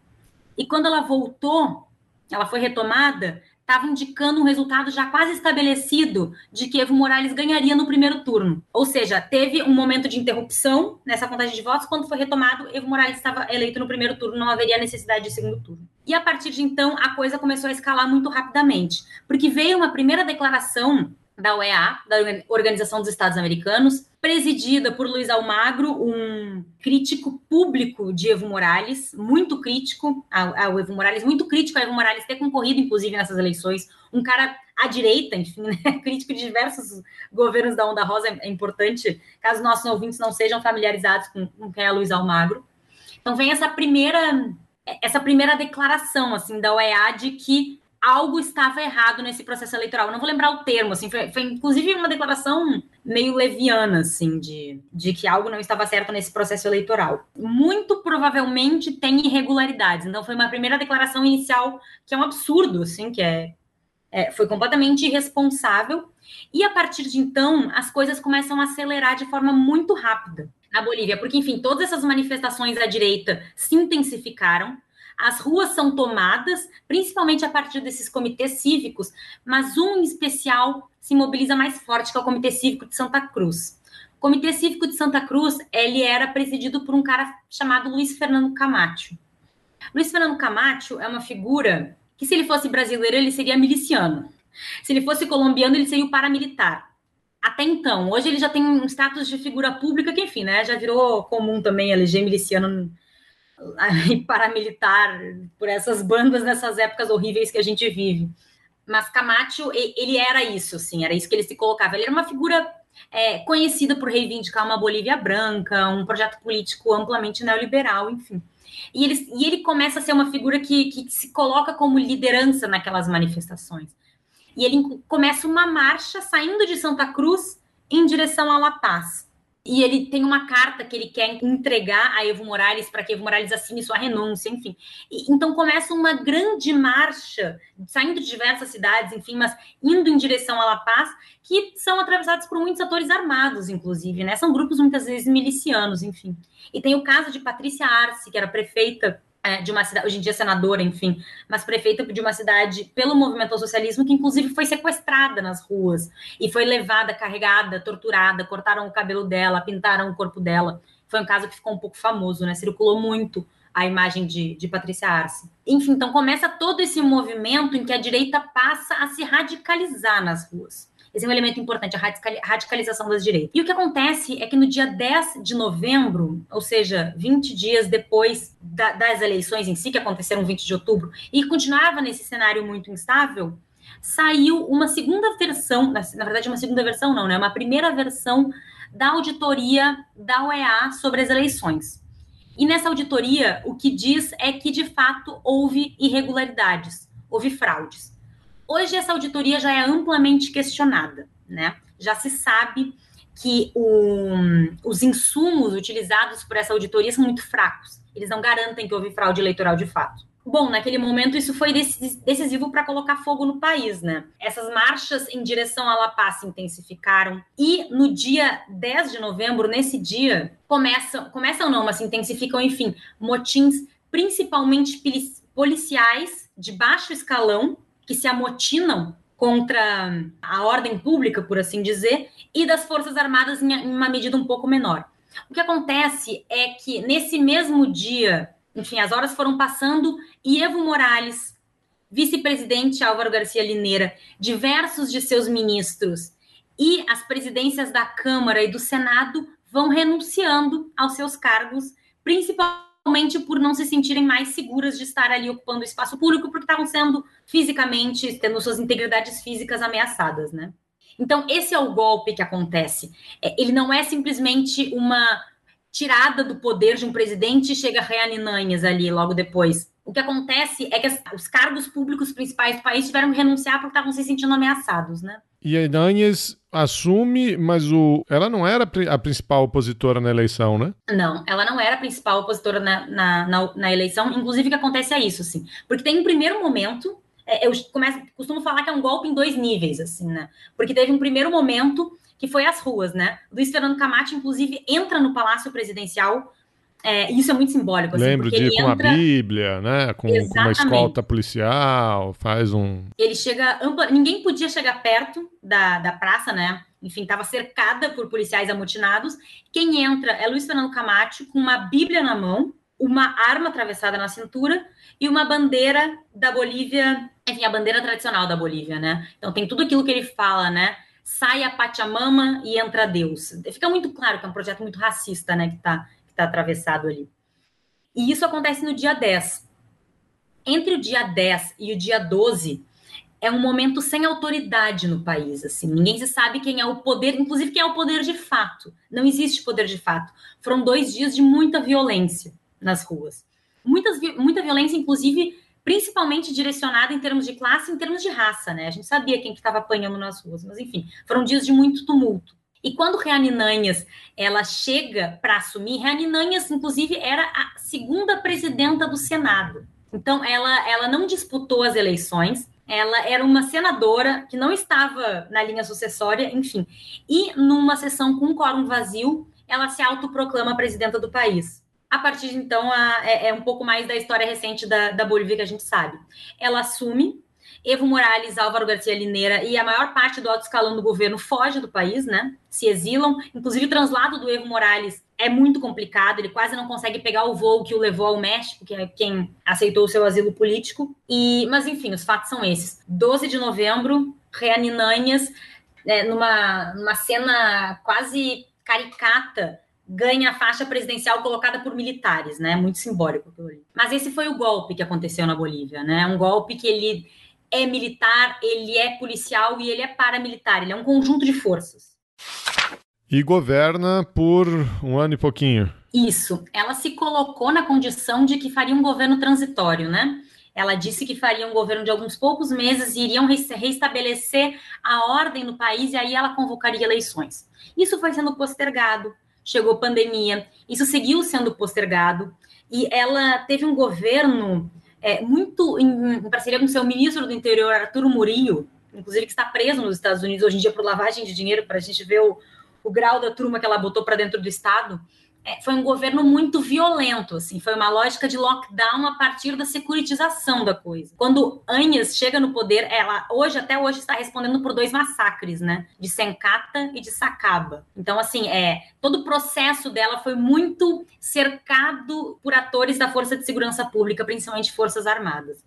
E quando ela voltou, ela foi retomada, estava indicando um resultado já quase estabelecido de que Evo Morales ganharia no primeiro turno. Ou seja, teve um momento de interrupção nessa contagem de votos. Quando foi retomado, Evo Morales estava eleito no primeiro turno, não haveria necessidade de segundo turno. E a partir de então, a coisa começou a escalar muito rapidamente, porque veio uma primeira declaração da UEA, da Organização dos Estados Americanos, presidida por Luiz Almagro, um crítico público de Evo Morales, muito crítico ao Evo Morales, muito crítico a Evo Morales ter concorrido, inclusive, nessas eleições. Um cara à direita, enfim, né? crítico de diversos governos da Onda Rosa, é importante, caso nossos ouvintes não sejam familiarizados com, com quem é Luiz Almagro. Então vem essa primeira essa primeira declaração assim da OEA de que algo estava errado nesse processo eleitoral. Eu não vou lembrar o termo, assim, foi, foi, inclusive uma declaração meio leviana, assim, de, de que algo não estava certo nesse processo eleitoral. Muito provavelmente tem irregularidades. Então, foi uma primeira declaração inicial que é um absurdo, assim, que é, é foi completamente irresponsável. E a partir de então, as coisas começam a acelerar de forma muito rápida na Bolívia, porque, enfim, todas essas manifestações à direita se intensificaram as ruas são tomadas, principalmente a partir desses comitês cívicos, mas um em especial se mobiliza mais forte, que é o Comitê Cívico de Santa Cruz. O Comitê Cívico de Santa Cruz, ele era presidido por um cara chamado Luiz Fernando Camacho. Luiz Fernando Camacho é uma figura que, se ele fosse brasileiro, ele seria miliciano. Se ele fosse colombiano, ele seria o paramilitar. Até então, hoje ele já tem um status de figura pública que, enfim, né, já virou comum também eleger miliciano paramilitar por essas bandas nessas épocas horríveis que a gente vive. Mas Camacho, ele era isso, assim, era isso que ele se colocava. Ele era uma figura é, conhecida por reivindicar uma Bolívia branca, um projeto político amplamente neoliberal, enfim. E ele, e ele começa a ser uma figura que, que se coloca como liderança naquelas manifestações. E ele começa uma marcha saindo de Santa Cruz em direção a La Paz e ele tem uma carta que ele quer entregar a Evo Morales para que Evo Morales assine sua renúncia, enfim. E, então começa uma grande marcha, saindo de diversas cidades, enfim, mas indo em direção a La Paz, que são atravessados por muitos atores armados, inclusive, né? São grupos muitas vezes milicianos, enfim. E tem o caso de Patrícia Arce, que era prefeita é, de uma cidade, hoje em dia senadora, enfim, mas prefeita de uma cidade pelo movimento ao socialismo, que inclusive foi sequestrada nas ruas e foi levada, carregada, torturada, cortaram o cabelo dela, pintaram o corpo dela. Foi um caso que ficou um pouco famoso, né? Circulou muito a imagem de, de Patrícia Arce. Enfim, então começa todo esse movimento em que a direita passa a se radicalizar nas ruas. Esse é um elemento importante, a radicalização das direitas. E o que acontece é que no dia 10 de novembro, ou seja, 20 dias depois da, das eleições em si, que aconteceram 20 de outubro, e continuava nesse cenário muito instável, saiu uma segunda versão, na, verdade, uma segunda versão não, né? Uma primeira versão da auditoria da OEA sobre as eleições. E nessa auditoria, o que diz é que, de fato, houve irregularidades, houve fraudes. Hoje essa auditoria já é amplamente questionada, né? Já se sabe que o, os insumos utilizados por essa auditoria são muito fracos. Eles não garantem que houve fraude eleitoral de fato. Bom, naquele momento isso foi decisivo para colocar fogo no país, né? Essas marchas em direção à La Paz se intensificaram e no dia 10 de novembro, nesse dia, começam, começam não, mas se intensificam, enfim, motins principalmente policiais de baixo escalão que se amotinam contra a ordem pública, por assim dizer, e das Forças Armadas em uma medida um pouco menor. O que acontece é que nesse mesmo dia, enfim, as horas foram passando e Evo Morales, vice-presidente Álvaro Garcia Lineira, diversos de seus ministros e as presidências da Câmara e do Senado vão renunciando aos seus cargos, principalmente principalmente por não se sentirem mais seguras de estar ali ocupando o espaço público, porque estavam sendo fisicamente, tendo suas integridades físicas ameaçadas, né? Então, esse é o golpe que acontece. É, ele não é simplesmente uma tirada do poder de um presidente e chega Reaninanhas ali logo depois. O que acontece é que os cargos públicos principais do país tiveram que renunciar porque estavam se sentindo ameaçados, né? E a Inanhes assume, mas o... ela não era a principal opositora na eleição, né? Não, ela não era a principal opositora na, na, na, na eleição. Inclusive, o que acontece é isso, assim. Porque tem um primeiro momento é, eu começo, costumo falar que é um golpe em dois níveis, assim, né? Porque teve um primeiro momento que foi as ruas, né? Luiz Fernando Camate, inclusive, entra no Palácio Presidencial é, isso é muito simbólico. Assim, Lembro de com entra... a Bíblia, né? Com, com, uma escolta policial, faz um. Ele chega ampla. Ninguém podia chegar perto da, da praça, né? Enfim, estava cercada por policiais amotinados. Quem entra é Luiz Fernando Camate com uma Bíblia na mão, uma arma atravessada na cintura e uma bandeira da Bolívia, enfim, a bandeira tradicional da Bolívia, né? Então tem tudo aquilo que ele fala, né? Sai a Pachamama e entra Deus. Fica muito claro que é um projeto muito racista, né? Que está está atravessado ali. E isso acontece no dia 10. Entre o dia 10 e o dia 12, é um momento sem autoridade no país, assim. Ninguém se sabe quem é o poder, inclusive quem é o poder de fato. Não existe poder de fato. Foram dois dias de muita violência nas ruas. Muitas, muita violência, inclusive, principalmente direcionada em termos de classe, em termos de raça, né? A gente sabia quem que estava apanhando nas ruas, mas enfim, foram dias de muito tumulto. E quando Reaninanhas ela chega para assumir, Reaninanhas, inclusive, era a segunda presidenta do Senado. Então, ela, ela não disputou as eleições, ela era uma senadora que não estava na linha sucessória, enfim. E numa sessão com um quórum vazio, ela se autoproclama presidenta do país. A partir de então, a, é, é, um pouco mais da história recente da, da Bolívia que a gente sabe. Ela assume Evo Morales, Álvaro Garcia Lineira e a maior parte do alto escalão do governo foge do país, né? Se exilam. Inclusive, o translado do Evo Morales é muito complicado, ele quase não consegue pegar o voo que o levou ao México, que é quem aceitou o seu asilo político. E, mas enfim, os fatos são esses. 12 de novembro, Reaninanhas, é, numa, numa cena quase caricata, ganha a faixa presidencial colocada por militares, né? Muito simbólico. Mas esse foi o golpe que aconteceu na Bolívia, né? Um golpe que ele é militar, ele é policial e ele é paramilitar. Ele é um conjunto de forças. E governa por um ano e pouquinho. Isso. Ela se colocou na condição de que faria um governo transitório, né? Ela disse que faria um governo de alguns poucos meses e iriam reestabelecer a ordem no país e aí ela convocaria eleições. Isso foi sendo postergado, chegou pandemia, isso seguiu sendo postergado e ela teve um governo é, muito em, em, parceria com seu ministro do interior, Arturo Murillo, inclusive que está preso nos Estados Unidos hoje em dia por lavagem de dinheiro, para a gente ver o, o grau da turma que ela botou para dentro do Estado. É, foi um governo muito violento, assim, foi uma lógica de lockdown a partir da securitização da coisa. Quando Anhas chega no poder, ela hoje, até hoje, está respondendo por dois massacres, né? De Sencata e de Sacaba. Então, assim, é, todo o processo dela foi muito cercado por atores da Força de Segurança Pública, principalmente Forças Armadas.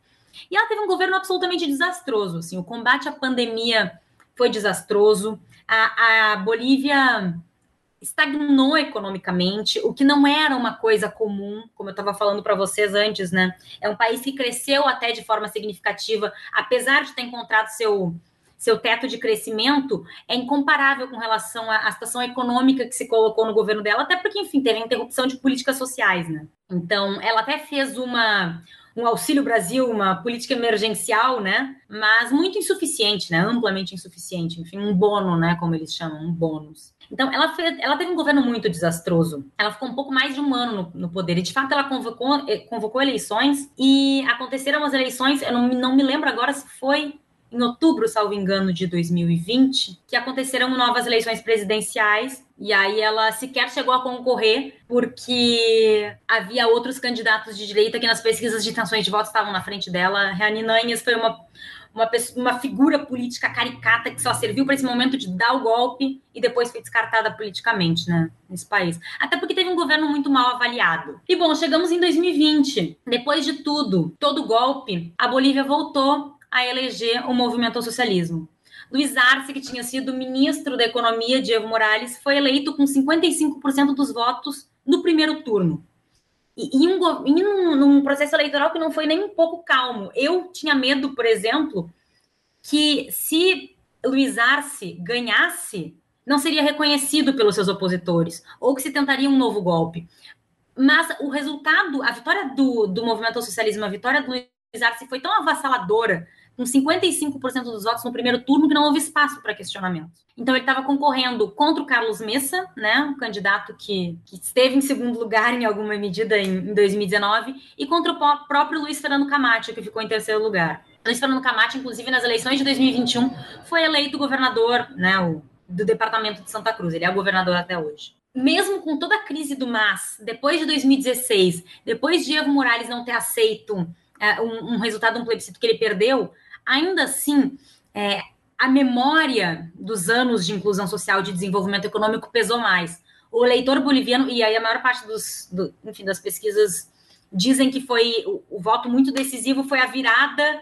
E ela teve um governo absolutamente desastroso, assim, o combate à pandemia foi desastroso, a, a Bolívia estagnou economicamente, o que não era uma coisa comum, como eu estava falando para vocês antes, né? É um país que cresceu até de forma significativa, apesar de ter encontrado seu seu teto de crescimento é incomparável com relação à, situação econômica que se colocou no governo dela, até porque, enfim, teve interrupção de políticas sociais, né? Então, ela até fez uma, um Auxílio Brasil, uma política emergencial, né? Mas muito insuficiente, né? Amplamente insuficiente, enfim, um bono, né? Como eles chamam, um bônus. Então, ela, fez, ela teve um governo muito desastroso. Ela ficou um pouco mais de um ano no, no poder. E, de fato, ela convocou, eh, convocou eleições e aconteceram as eleições. Eu não, não me lembro agora se foi em outubro, salvo engano, de 2020, que aconteceram novas eleições presidenciais. E aí ela sequer chegou a concorrer porque havia outros candidatos de direita que nas pesquisas de intenções de voto estavam na frente dela. Reani Nanhas foi uma uma, pessoa, uma figura política caricata que só serviu para esse momento de dar o golpe e depois foi descartada politicamente, né, nesse país. Até porque teve um governo muito mal avaliado. E bom, chegamos em 2020. Depois de tudo, todo golpe, a Bolívia voltou a eleger o movimento ao socialismo. Luiz Arce, que tinha sido ministro da Economia de Evo Morales, foi eleito com 55% dos votos no primeiro turno. E, e, um, e num, num, processo eleitoral que não foi nem um pouco calmo. Eu tinha medo, por exemplo, que se Luiz Arce ganhasse, não seria reconhecido pelos seus opositores, ou que se tentaria um novo golpe. Mas o resultado, a vitória do, do movimento ao socialismo, a vitória do Luiz Arce foi tão avassaladora com 55% dos votos no primeiro turno que não houve espaço para questionamento. Então ele estava concorrendo contra o Carlos Messa, né, um candidato que, que, esteve em segundo lugar em alguma medida em, em 2019, e contra o próprio Luiz Fernando Camacho, que ficou em terceiro lugar. Luiz Fernando Camacho, inclusive, nas eleições de 2021, foi eleito governador né, o, do departamento de Santa Cruz. Ele é governador até hoje mesmo com toda a crise do MAS, depois de 2016, depois de Evo Morales não ter aceito é, um, um, resultado, um plebiscito que ele perdeu, ainda assim, é, a memória dos anos de inclusão social, de desenvolvimento econômico pesou mais. O eleitor boliviano, e aí a maior parte dos, do, enfim, das pesquisas dizem que foi o, o voto muito decisivo foi a virada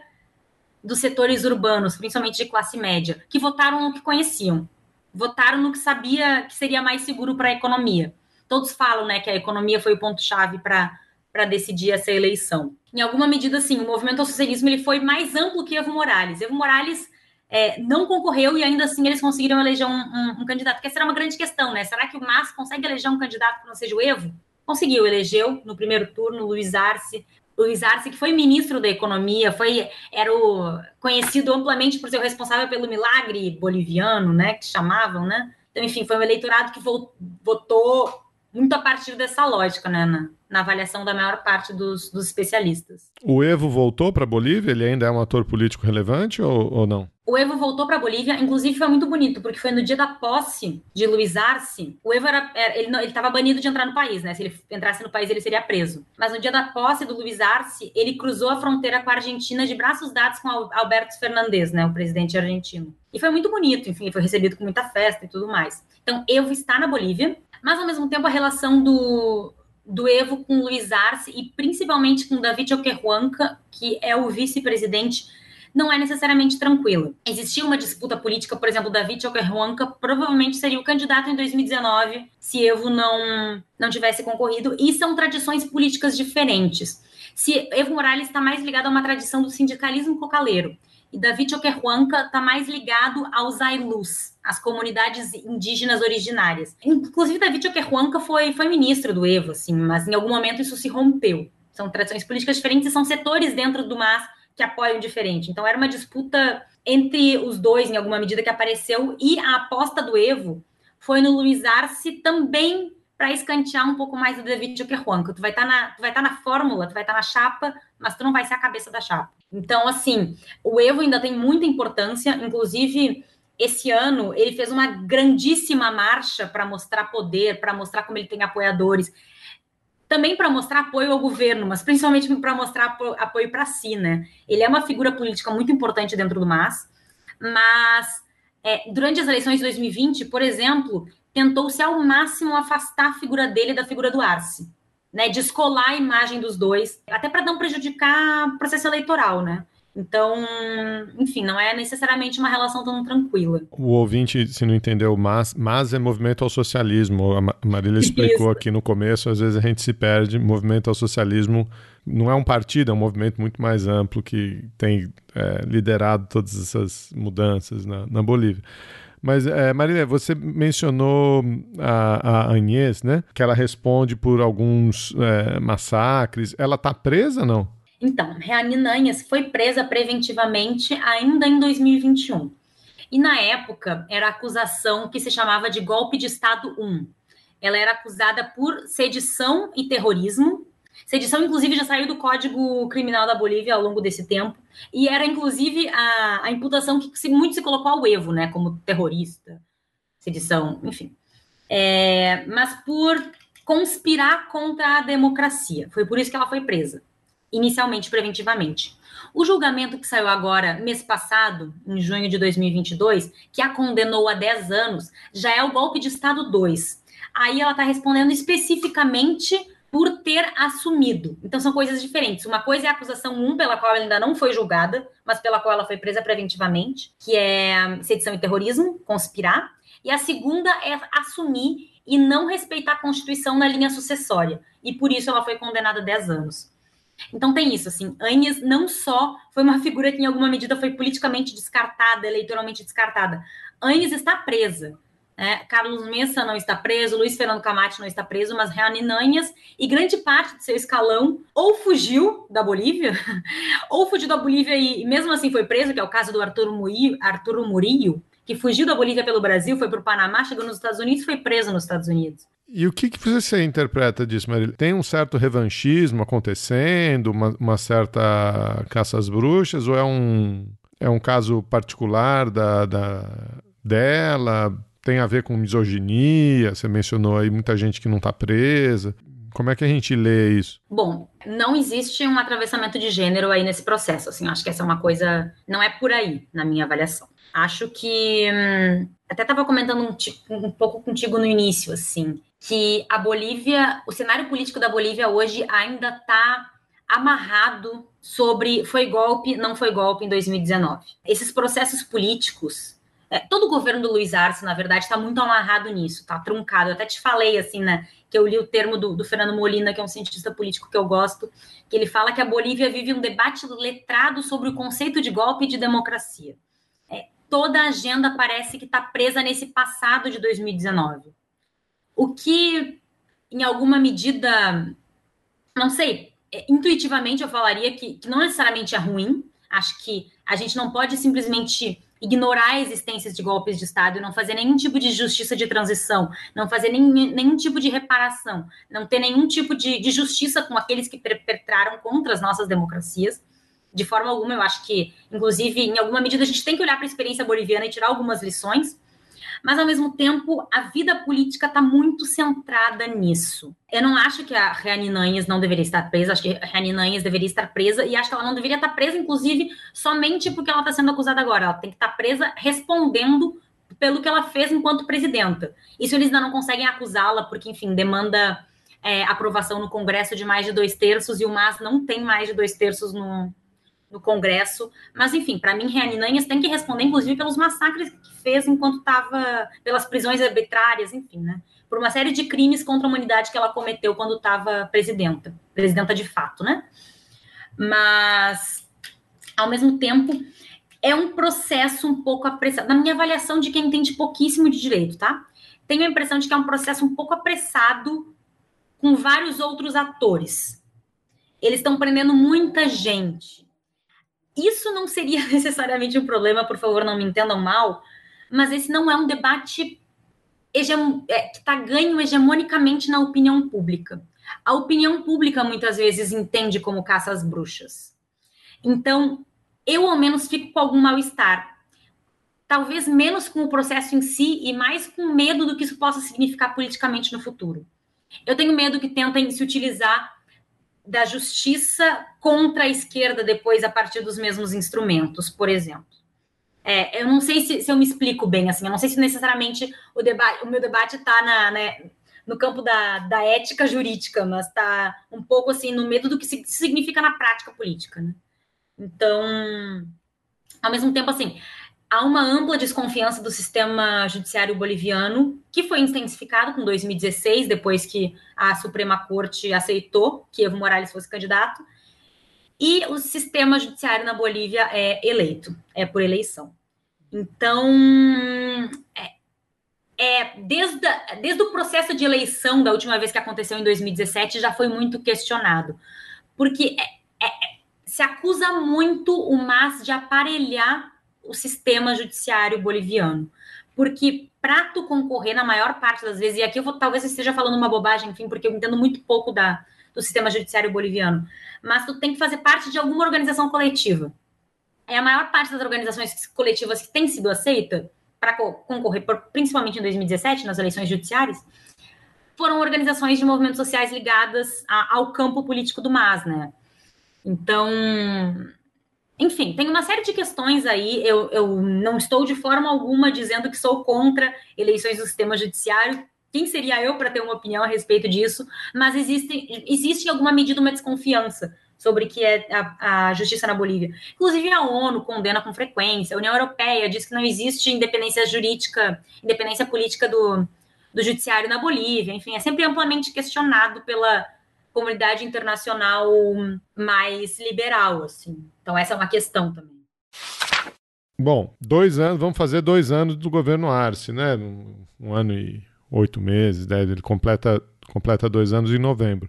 dos setores urbanos, principalmente de classe média, que votaram no que conheciam, votaram no que sabia que seria mais seguro para a economia. Todos falam, né, que a economia foi o ponto chave para para decidir essa eleição. Em alguma medida, sim, o movimento ao socialismo ele foi mais amplo que Evo Morales. Evo Morales é, não concorreu e ainda assim eles conseguiram eleger um, um, um candidato, que será uma grande questão, né? Será que o MAS consegue eleger um candidato que não seja o Evo? Conseguiu, elegeu no primeiro turno Luiz Arce, Luiz Arce, que foi ministro da Economia, foi era o conhecido amplamente por ser o responsável pelo milagre boliviano, né, que chamavam, né? Então, enfim, foi um eleitorado que votou muito a partir dessa lógica, né, na, na avaliação da maior parte dos, dos especialistas. O Evo voltou para a Bolívia? Ele ainda é um ator político relevante ou, ou não? O Evo voltou para a Bolívia, inclusive foi muito bonito, porque foi no dia da posse de Luiz Arce. O Evo era, ele estava banido de entrar no país, né? Se ele entrasse no país, ele seria preso. Mas no dia da posse do Luiz Arce, ele cruzou a fronteira com a Argentina de braços dados com Alberto Fernandes, né? O presidente argentino. E foi muito bonito, enfim, foi recebido com muita festa e tudo mais. Então, Evo está na Bolívia, mas ao mesmo tempo a relação do, do Evo com Luiz Arce e principalmente com David Oquerhuanca, que é o vice-presidente, não é necessariamente tranquila. Existia uma disputa política, por exemplo, David Oquerhuanca provavelmente seria o candidato em 2019 se Evo não, não tivesse concorrido, e são tradições políticas diferentes. Se Evo Morales está mais ligado a uma tradição do sindicalismo cocaleiro, e David Oquerhuanca está mais ligado aos Ailus, as comunidades indígenas originárias. Inclusive, David Oquerhuanca foi, foi ministro do Evo, assim, mas em algum momento isso se rompeu. São tradições políticas diferentes e são setores dentro do MAS que apoiam diferente. Então, era uma disputa entre os dois, em alguma medida, que apareceu, e a aposta do Evo foi no Luiz Arce também para escantear um pouco mais o David Oquerhuanca. Tu vai estar tá na, tu vai estar tá na fórmula, tu vai estar tá na chapa, mas tu não vai ser a cabeça da chapa. Então, assim, o Evo ainda tem muita importância, inclusive esse ano ele fez uma grandíssima marcha para mostrar poder, para mostrar como ele tem apoiadores, também para mostrar apoio ao governo, mas principalmente para mostrar apoio para si, né? Ele é uma figura política muito importante dentro do MAS, mas é, durante as eleições de 2020, por exemplo, tentou-se ao máximo afastar a figura dele da figura do Arce, né? Descolar a imagem dos dois, até para não prejudicar o processo eleitoral, né? Então, enfim, não é necessariamente uma relação tão tranquila. O ouvinte, se não entendeu, mas, mas é movimento ao socialismo. A Marília explicou Isso. aqui no começo, às vezes a gente se perde. Movimento ao socialismo não é um partido, é um movimento muito mais amplo que tem é, liderado todas essas mudanças na, na Bolívia. Mas, é, Marília, você mencionou a, a Agnès, né? Que ela responde por alguns é, massacres. Ela está presa, não? Então, Reaninanhas foi presa preventivamente ainda em 2021. E na época era acusação que se chamava de golpe de Estado 1. Ela era acusada por sedição e terrorismo. Sedição, inclusive, já saiu do Código Criminal da Bolívia ao longo desse tempo. E era, inclusive, a, a imputação que se, muito se colocou ao Evo, né? Como terrorista, sedição, enfim. É, mas por conspirar contra a democracia. Foi por isso que ela foi presa inicialmente preventivamente. O julgamento que saiu agora, mês passado, em junho de 2022, que a condenou a 10 anos, já é o golpe de Estado 2. Aí ela está respondendo especificamente por ter assumido. Então são coisas diferentes. Uma coisa é a acusação 1, pela qual ela ainda não foi julgada, mas pela qual ela foi presa preventivamente, que é sedição e terrorismo, conspirar. E a segunda é assumir e não respeitar a Constituição na linha sucessória. E por isso ela foi condenada a 10 anos. Então tem isso, assim, Anhes não só foi uma figura que em alguma medida foi politicamente descartada, eleitoralmente descartada. Anhes está presa. Né? Carlos Messa não está preso, Luiz Fernando Camate não está preso, mas Renan Anhes e grande parte do seu escalão ou fugiu da Bolívia, ou fugiu da Bolívia e, mesmo assim foi preso, que é o caso do Arturo Murillo, Arturo Murillo que fugiu da Bolívia pelo Brasil, foi para o Panamá, chegou nos Estados Unidos foi preso nos Estados Unidos. E o que, que você interpreta disso, Marília? Tem um certo revanchismo acontecendo, uma, uma, certa caça às bruxas, ou é um, é um caso particular da, da, dela? Tem a ver com misoginia? Você mencionou aí muita gente que não está presa. Como é que a gente lê isso? Bom, não existe um atravessamento de gênero aí nesse processo. Assim, acho que essa é uma coisa. Não é por aí, na minha avaliação. Acho que. Hum, até estava comentando um, um pouco contigo no início, assim que a Bolívia, o cenário político da Bolívia hoje ainda está amarrado sobre foi golpe, não foi golpe em 2019. Esses processos políticos, é, todo o governo do Luiz Arce, na verdade, está muito amarrado nisso, está truncado. Eu até te falei, assim, né, que eu li o termo do, do Fernando Molina, que é um cientista político que eu gosto, que ele fala que a Bolívia vive um debate letrado sobre o conceito de golpe e de democracia. É, toda a agenda parece que está presa nesse passado de 2019 o que, em alguma medida, não sei, é, intuitivamente eu falaria que, que não necessariamente é ruim. Acho que a gente não pode simplesmente ignorar a existência de golpes de Estado e não fazer nenhum tipo de justiça de transição, não fazer nem, nenhum tipo de reparação, não ter nenhum tipo de, de justiça com aqueles que perpetraram contra as nossas democracias. De forma alguma, eu acho que, inclusive, em alguma medida, a gente tem que olhar para a experiência boliviana e tirar algumas lições mas ao mesmo tempo a vida política está muito centrada nisso. Eu não acho que a Reaninanhas não deveria estar presa, acho que a Reaninanhas deveria estar presa e acho que ela não deveria estar presa, inclusive, somente porque ela está sendo acusada agora. Ela tem que estar presa respondendo pelo que ela fez enquanto presidenta. Isso eles ainda não conseguem acusá-la, porque, enfim, demanda é, aprovação no Congresso de mais de dois terços e o MAS não tem mais de dois terços no, no Congresso. Mas, enfim, para mim, Reaninanhas tem que responder, inclusive, pelos massacres que fez enquanto estava, pelas prisões arbitrárias, enfim, né? Por uma série de crimes contra a humanidade que ela cometeu quando estava presidenta, presidenta de fato, né? Mas, ao mesmo tempo, é um processo um pouco apressado. Na minha avaliação de quem entende pouquíssimo de direito, tá? Tenho a impressão de que é um processo um pouco apressado com vários outros atores. Eles estão prendendo muita gente isso não seria necessariamente um problema, por favor, não me entendam mal, mas esse não é um debate é, que está ganho hegemonicamente na opinião pública. A opinião pública muitas vezes entende como caça às bruxas. Então, eu ao menos fico com algum mal-estar. talvez menos com o processo em si e mais com medo do que isso possa significar politicamente no futuro. Eu tenho medo que tentem se utilizar da justiça contra a esquerda depois a partir dos mesmos instrumentos, por exemplo. É, eu não sei se, se, eu me explico bem, assim, eu não sei se necessariamente o, debate, o meu debate está né, no campo da, da ética jurídica, mas está um pouco assim no medo do que significa na prática política. Né? Então, ao mesmo tempo, assim, há uma ampla desconfiança do sistema judiciário boliviano, que foi intensificado com 2016, depois que a Suprema Corte aceitou que Evo Morales fosse candidato, e o sistema judiciário na Bolívia é eleito, é por eleição. Então, é, é desde, desde o processo de eleição da última vez que aconteceu em 2017 já foi muito questionado, porque é, é, se acusa muito o MAS de aparelhar o sistema judiciário boliviano. Porque para tu concorrer, na maior parte das vezes, e aqui eu vou, talvez eu esteja falando uma bobagem, enfim, porque eu entendo muito pouco da, do sistema judiciário boliviano, mas tu tem que fazer parte de alguma organização coletiva. É a maior parte das organizações coletivas que tem sido aceita para concorrer, principalmente em 2017, nas eleições judiciárias, foram organizações de movimentos sociais ligadas a, ao campo político do MAS, né? Então, enfim, tem uma série de questões aí. Eu, eu não estou de forma alguma dizendo que sou contra eleições do sistema judiciário. Quem seria eu para ter uma opinião a respeito disso? Mas existe, existe em alguma medida uma desconfiança sobre que é a, a, justiça na Bolívia. Inclusive, a ONU condena com frequência, a União Europeia diz que não existe independência jurídica, independência política do, do judiciário na Bolívia. Enfim, é sempre amplamente questionado pela comunidade internacional mais liberal, assim. Então essa é uma questão também. Bom, dois anos, vamos fazer dois anos do governo Arce, né? Um, um ano e oito meses, né? ele completa, completa dois anos em novembro.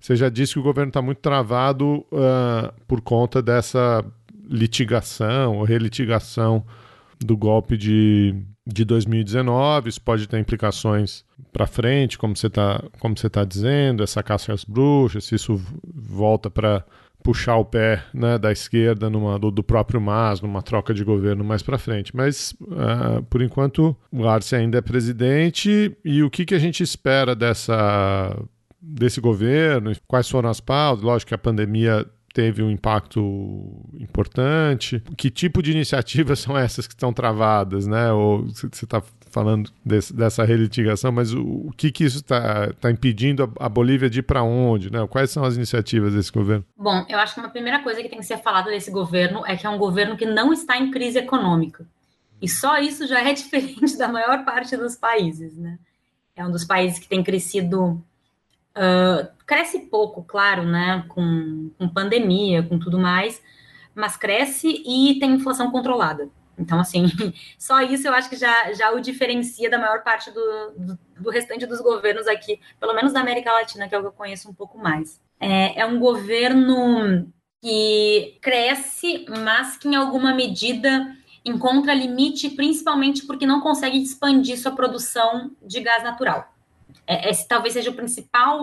Você já disse que o governo está muito travado uh, por conta dessa litigação ou relitigação do golpe de, de 2019. Isso pode ter implicações para frente, como você está tá dizendo, essa caça às bruxas, se isso volta para puxar o pé né, da esquerda numa, do, do, próprio MAS, numa troca de governo mais para frente. Mas, uh, por enquanto, o Arce ainda é presidente. E o que, que a gente espera dessa, desse governo? Quais foram as pautas? Lógico que a pandemia teve um impacto importante. Que tipo de iniciativas são essas que estão travadas, né? Ou você está falando desse, dessa relitigação, mas o, o, que que isso está tá impedindo a, a, Bolívia de ir para onde, né? Quais são as iniciativas desse governo? Bom, eu acho que uma primeira coisa que tem que ser falada desse governo é que é um governo que não está em crise econômica. E só isso já é diferente da maior parte dos países, né? É um dos países que tem crescido Uh, cresce pouco, claro, né? Com, com pandemia, com tudo mais, mas cresce e tem inflação controlada. Então, assim, só isso eu acho que já, já o diferencia da maior parte do, do, do, restante dos governos aqui, pelo menos da América Latina, que é o que eu conheço um pouco mais. É, é um governo que cresce, mas que em alguma medida encontra limite, principalmente porque não consegue expandir sua produção de gás natural é, esse talvez seja o principal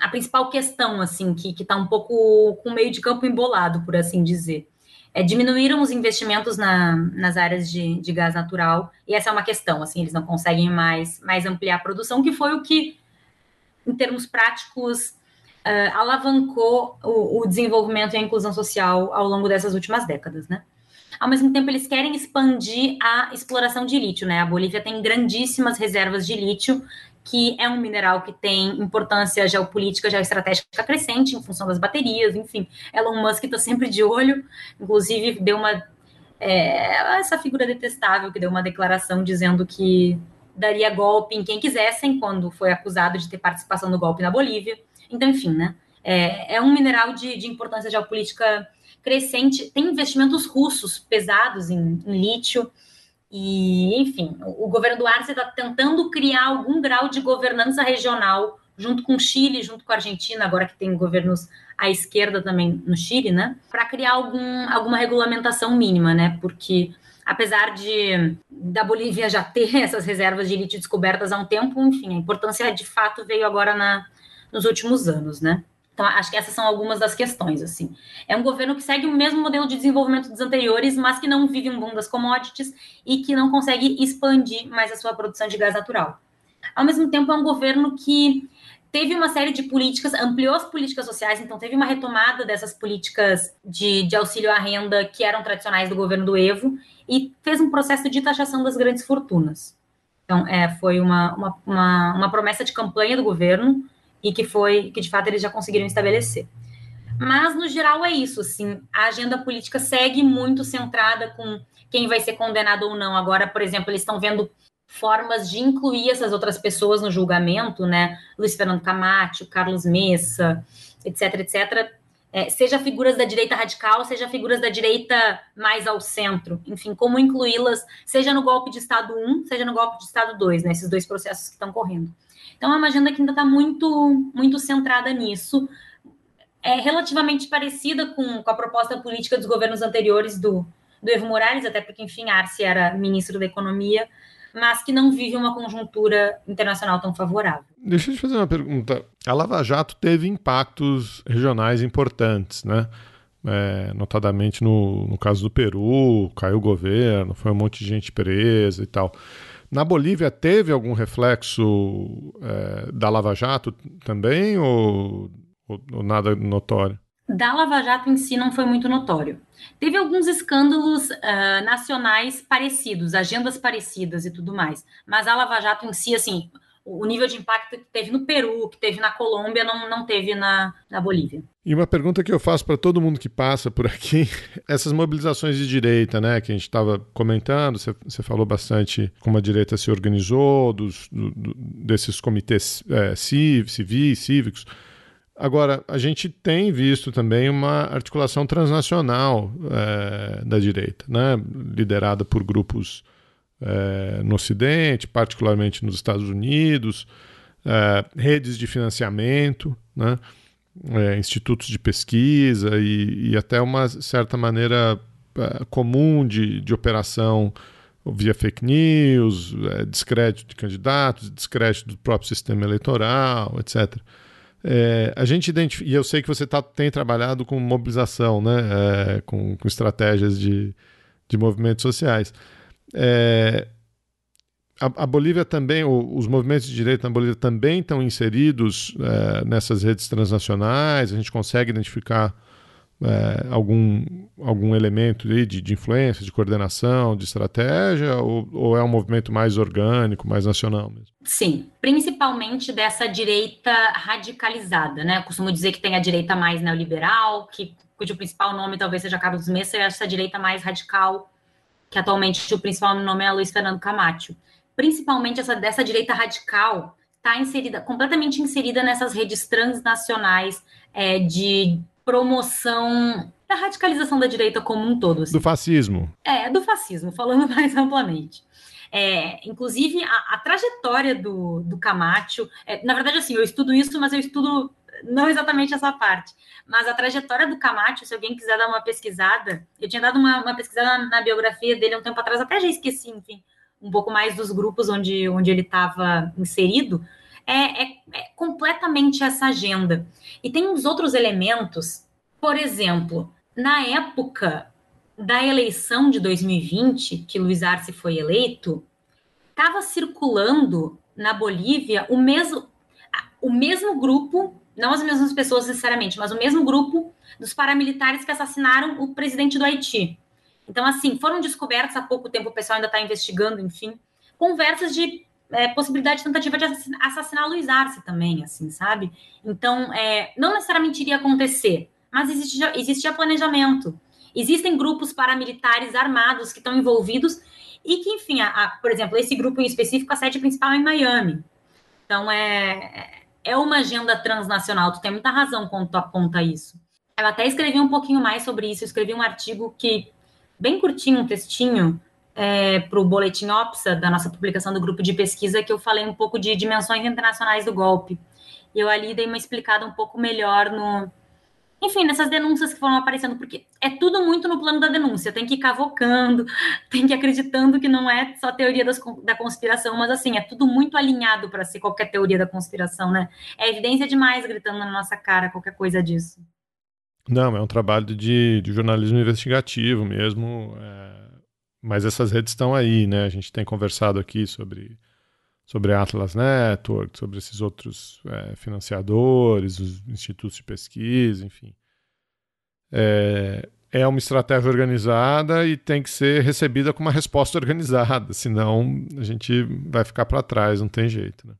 a principal questão assim que está um pouco com o meio de campo embolado, por assim dizer. É, diminuíram os investimentos na, nas áreas de, de, gás natural, e essa é uma questão, assim, eles não conseguem mais, mais ampliar a produção, que foi o que, em termos práticos, uh, alavancou o, o, desenvolvimento e a inclusão social ao longo dessas últimas décadas, né? Ao mesmo tempo, eles querem expandir a exploração de lítio, né? A Bolívia tem grandíssimas reservas de lítio que é um mineral que tem importância geopolítica, geoestratégica crescente em função das baterias, enfim. Elon Musk está sempre de olho, inclusive deu uma. É, essa figura detestável que deu uma declaração dizendo que daria golpe em quem quisessem, quando foi acusado de ter participação no golpe na Bolívia. Então, enfim, né? É, é um mineral de, de importância geopolítica crescente, tem investimentos russos pesados em, em lítio. E, enfim, o, governo do Arce está tentando criar algum grau de governança regional, junto com o Chile, junto com a Argentina, agora que tem governos à esquerda também no Chile, né? Para criar algum, alguma regulamentação mínima, né? Porque apesar de da Bolívia já ter essas reservas de lítio descobertas há um tempo, enfim, a importância de fato veio agora na, nos últimos anos, né? Então, acho que essas são algumas das questões, assim. É um governo que segue o mesmo modelo de desenvolvimento dos anteriores, mas que não vive um boom das commodities e que não consegue expandir mais a sua produção de gás natural. Ao mesmo tempo, é um governo que teve uma série de políticas, ampliou as políticas sociais, então teve uma retomada dessas políticas de, de auxílio à renda que eram tradicionais do governo do Evo e fez um processo de taxação das grandes fortunas. Então, é, foi uma, uma, uma, uma promessa de campanha do governo e que foi que de fato eles já conseguiram estabelecer. Mas no geral é isso, assim, a agenda política segue muito centrada com quem vai ser condenado ou não. Agora, por exemplo, eles estão vendo formas de incluir essas outras pessoas no julgamento, né? Luiz Fernando Camacho, Carlos Messa, etc, etc. É, seja figuras da direita radical, seja figuras da direita mais ao centro. Enfim, como incluí-las, seja no golpe de Estado 1, seja no golpe de Estado 2, né? Esses dois processos que estão correndo. Então, é uma agenda que ainda está muito, muito centrada nisso, é relativamente parecida com, com a proposta política dos governos anteriores do, do Evo Morales, até porque, enfim, Arce era ministro da Economia, mas que não vive uma conjuntura internacional tão favorável. Deixa eu te fazer uma pergunta. A Lava Jato teve impactos regionais importantes, né? É, notadamente no, no caso do Peru, caiu o governo, foi um monte de gente presa e tal. Na Bolívia teve algum reflexo é, da Lava Jato também ou, ou, ou, nada notório? Da Lava Jato em si não foi muito notório. Teve alguns escândalos uh, nacionais parecidos, agendas parecidas e tudo mais. Mas a Lava Jato em si, assim, o nível de impacto que teve no Peru, que teve na Colômbia, não, não teve na, na Bolívia. E uma pergunta que eu faço para todo mundo que passa por aqui: essas mobilizações de direita, né, que a gente estava comentando, você, falou bastante como a direita se organizou, dos, do, do, desses comitês é, civis, cívicos. Agora, a gente tem visto também uma articulação transnacional é, da direita, né, liderada por grupos é, no Ocidente, particularmente nos Estados Unidos, é, redes de financiamento, né? É, institutos de pesquisa e, e, até uma certa maneira comum de, de operação via fake news, descrédito de candidatos, descrédito do próprio sistema eleitoral, etc. É, a gente identifica, e eu sei que você tá, tem trabalhado com mobilização, né, é, com, com, estratégias de, de movimentos sociais. É, a, a, Bolívia também, o, os movimentos de direita na Bolívia também estão inseridos é, nessas redes transnacionais, a gente consegue identificar é, algum, algum elemento de, de influência, de coordenação, de estratégia, ou, ou, é um movimento mais orgânico, mais nacional mesmo? Sim, principalmente dessa direita radicalizada, né? Eu costumo dizer que tem a direita mais neoliberal, que, cujo principal nome talvez seja Carlos Messa, e essa direita mais radical que atualmente o principal nome é Luiz Fernando Camacho. Principalmente essa dessa direita radical está inserida, completamente inserida nessas redes transnacionais é, de promoção da radicalização da direita como um todo. Assim. Do fascismo. É, do fascismo, falando mais amplamente. É, inclusive, a, a, trajetória do, do Camacho, é, na verdade, assim, eu estudo isso, mas eu estudo não exatamente essa parte, mas a trajetória do Camacho, se alguém quiser dar uma pesquisada, eu tinha dado uma, uma pesquisada na, na, biografia dele um tempo atrás, até já esqueci, enfim, um pouco mais dos grupos onde, onde ele estava inserido, é, é, é completamente essa agenda. E tem uns outros elementos, por exemplo, na época da eleição de 2020, que Luiz Arce foi eleito, estava circulando na Bolívia o mesmo, o mesmo grupo não as mesmas pessoas necessariamente, mas o mesmo grupo dos paramilitares que assassinaram o presidente do Haiti. Então, assim, foram descobertos há pouco tempo, o pessoal ainda está investigando, enfim, conversas de é, possibilidade de tentativa de assassinar Luiz Arce também, assim, sabe? Então, é, não necessariamente iria acontecer, mas existia, existia planejamento. Existem grupos paramilitares armados que estão envolvidos e que, enfim, a, a, por exemplo, esse grupo em específico, a sede principal é em Miami. Então, é, é uma agenda transnacional. Tu tem muita razão quando tu aponta isso. Eu até escrevi um pouquinho mais sobre isso. Eu escrevi um artigo que, bem curtinho, um textinho, é, para o Boletim OPSA, da nossa publicação do grupo de pesquisa, que eu falei um pouco de dimensões internacionais do golpe. E eu ali dei uma explicada um pouco melhor no, enfim, nessas denúncias que foram aparecendo, porque é tudo muito no plano da denúncia, tem que ir cavocando, tem que ir acreditando que não é só teoria das, da conspiração, mas assim, é tudo muito alinhado para ser qualquer teoria da conspiração, né? É evidência demais gritando na nossa cara qualquer coisa disso. Não, é um trabalho de, de jornalismo investigativo mesmo, é... mas essas redes estão aí, né? A gente tem conversado aqui sobre sobre a Atlas Network, sobre esses outros é, financiadores, os institutos de pesquisa, enfim. É, é uma estratégia organizada e tem que ser recebida com uma resposta organizada, senão a gente vai ficar para trás, não tem jeito. Né?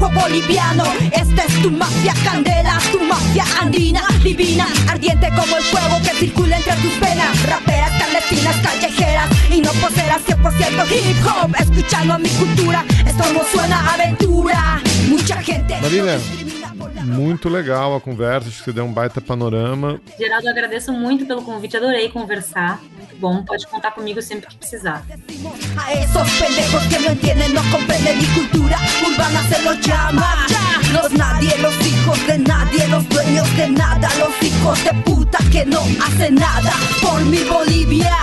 Hop boliviano. Esta es tu mafia candela tu mafia andina divina ardiente como el fuego que circula entre tus venas. Raperas clandestinas callejeras y no poseras 100% hip hop. Escuchando mi cultura esto no suena aventura. Mucha gente Marina. Muito legal a conversa, acho que você deu um baita panorama. Geraldo, agradeço muito pelo convite, adorei conversar. Muito bom, pode contar comigo sempre que precisar. A esos pendejos que no entienden, no comprenden mi cultura urbana se los llama. Los nadie, los hijos de nadie, los dueños de nada, los hijos de puta que no hacen nada por mi Bolivia.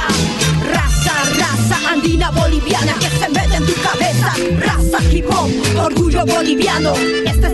Raza, raza andina boliviana que se mete en tu cabeza. Raza hip hop, orgullo boliviano. Este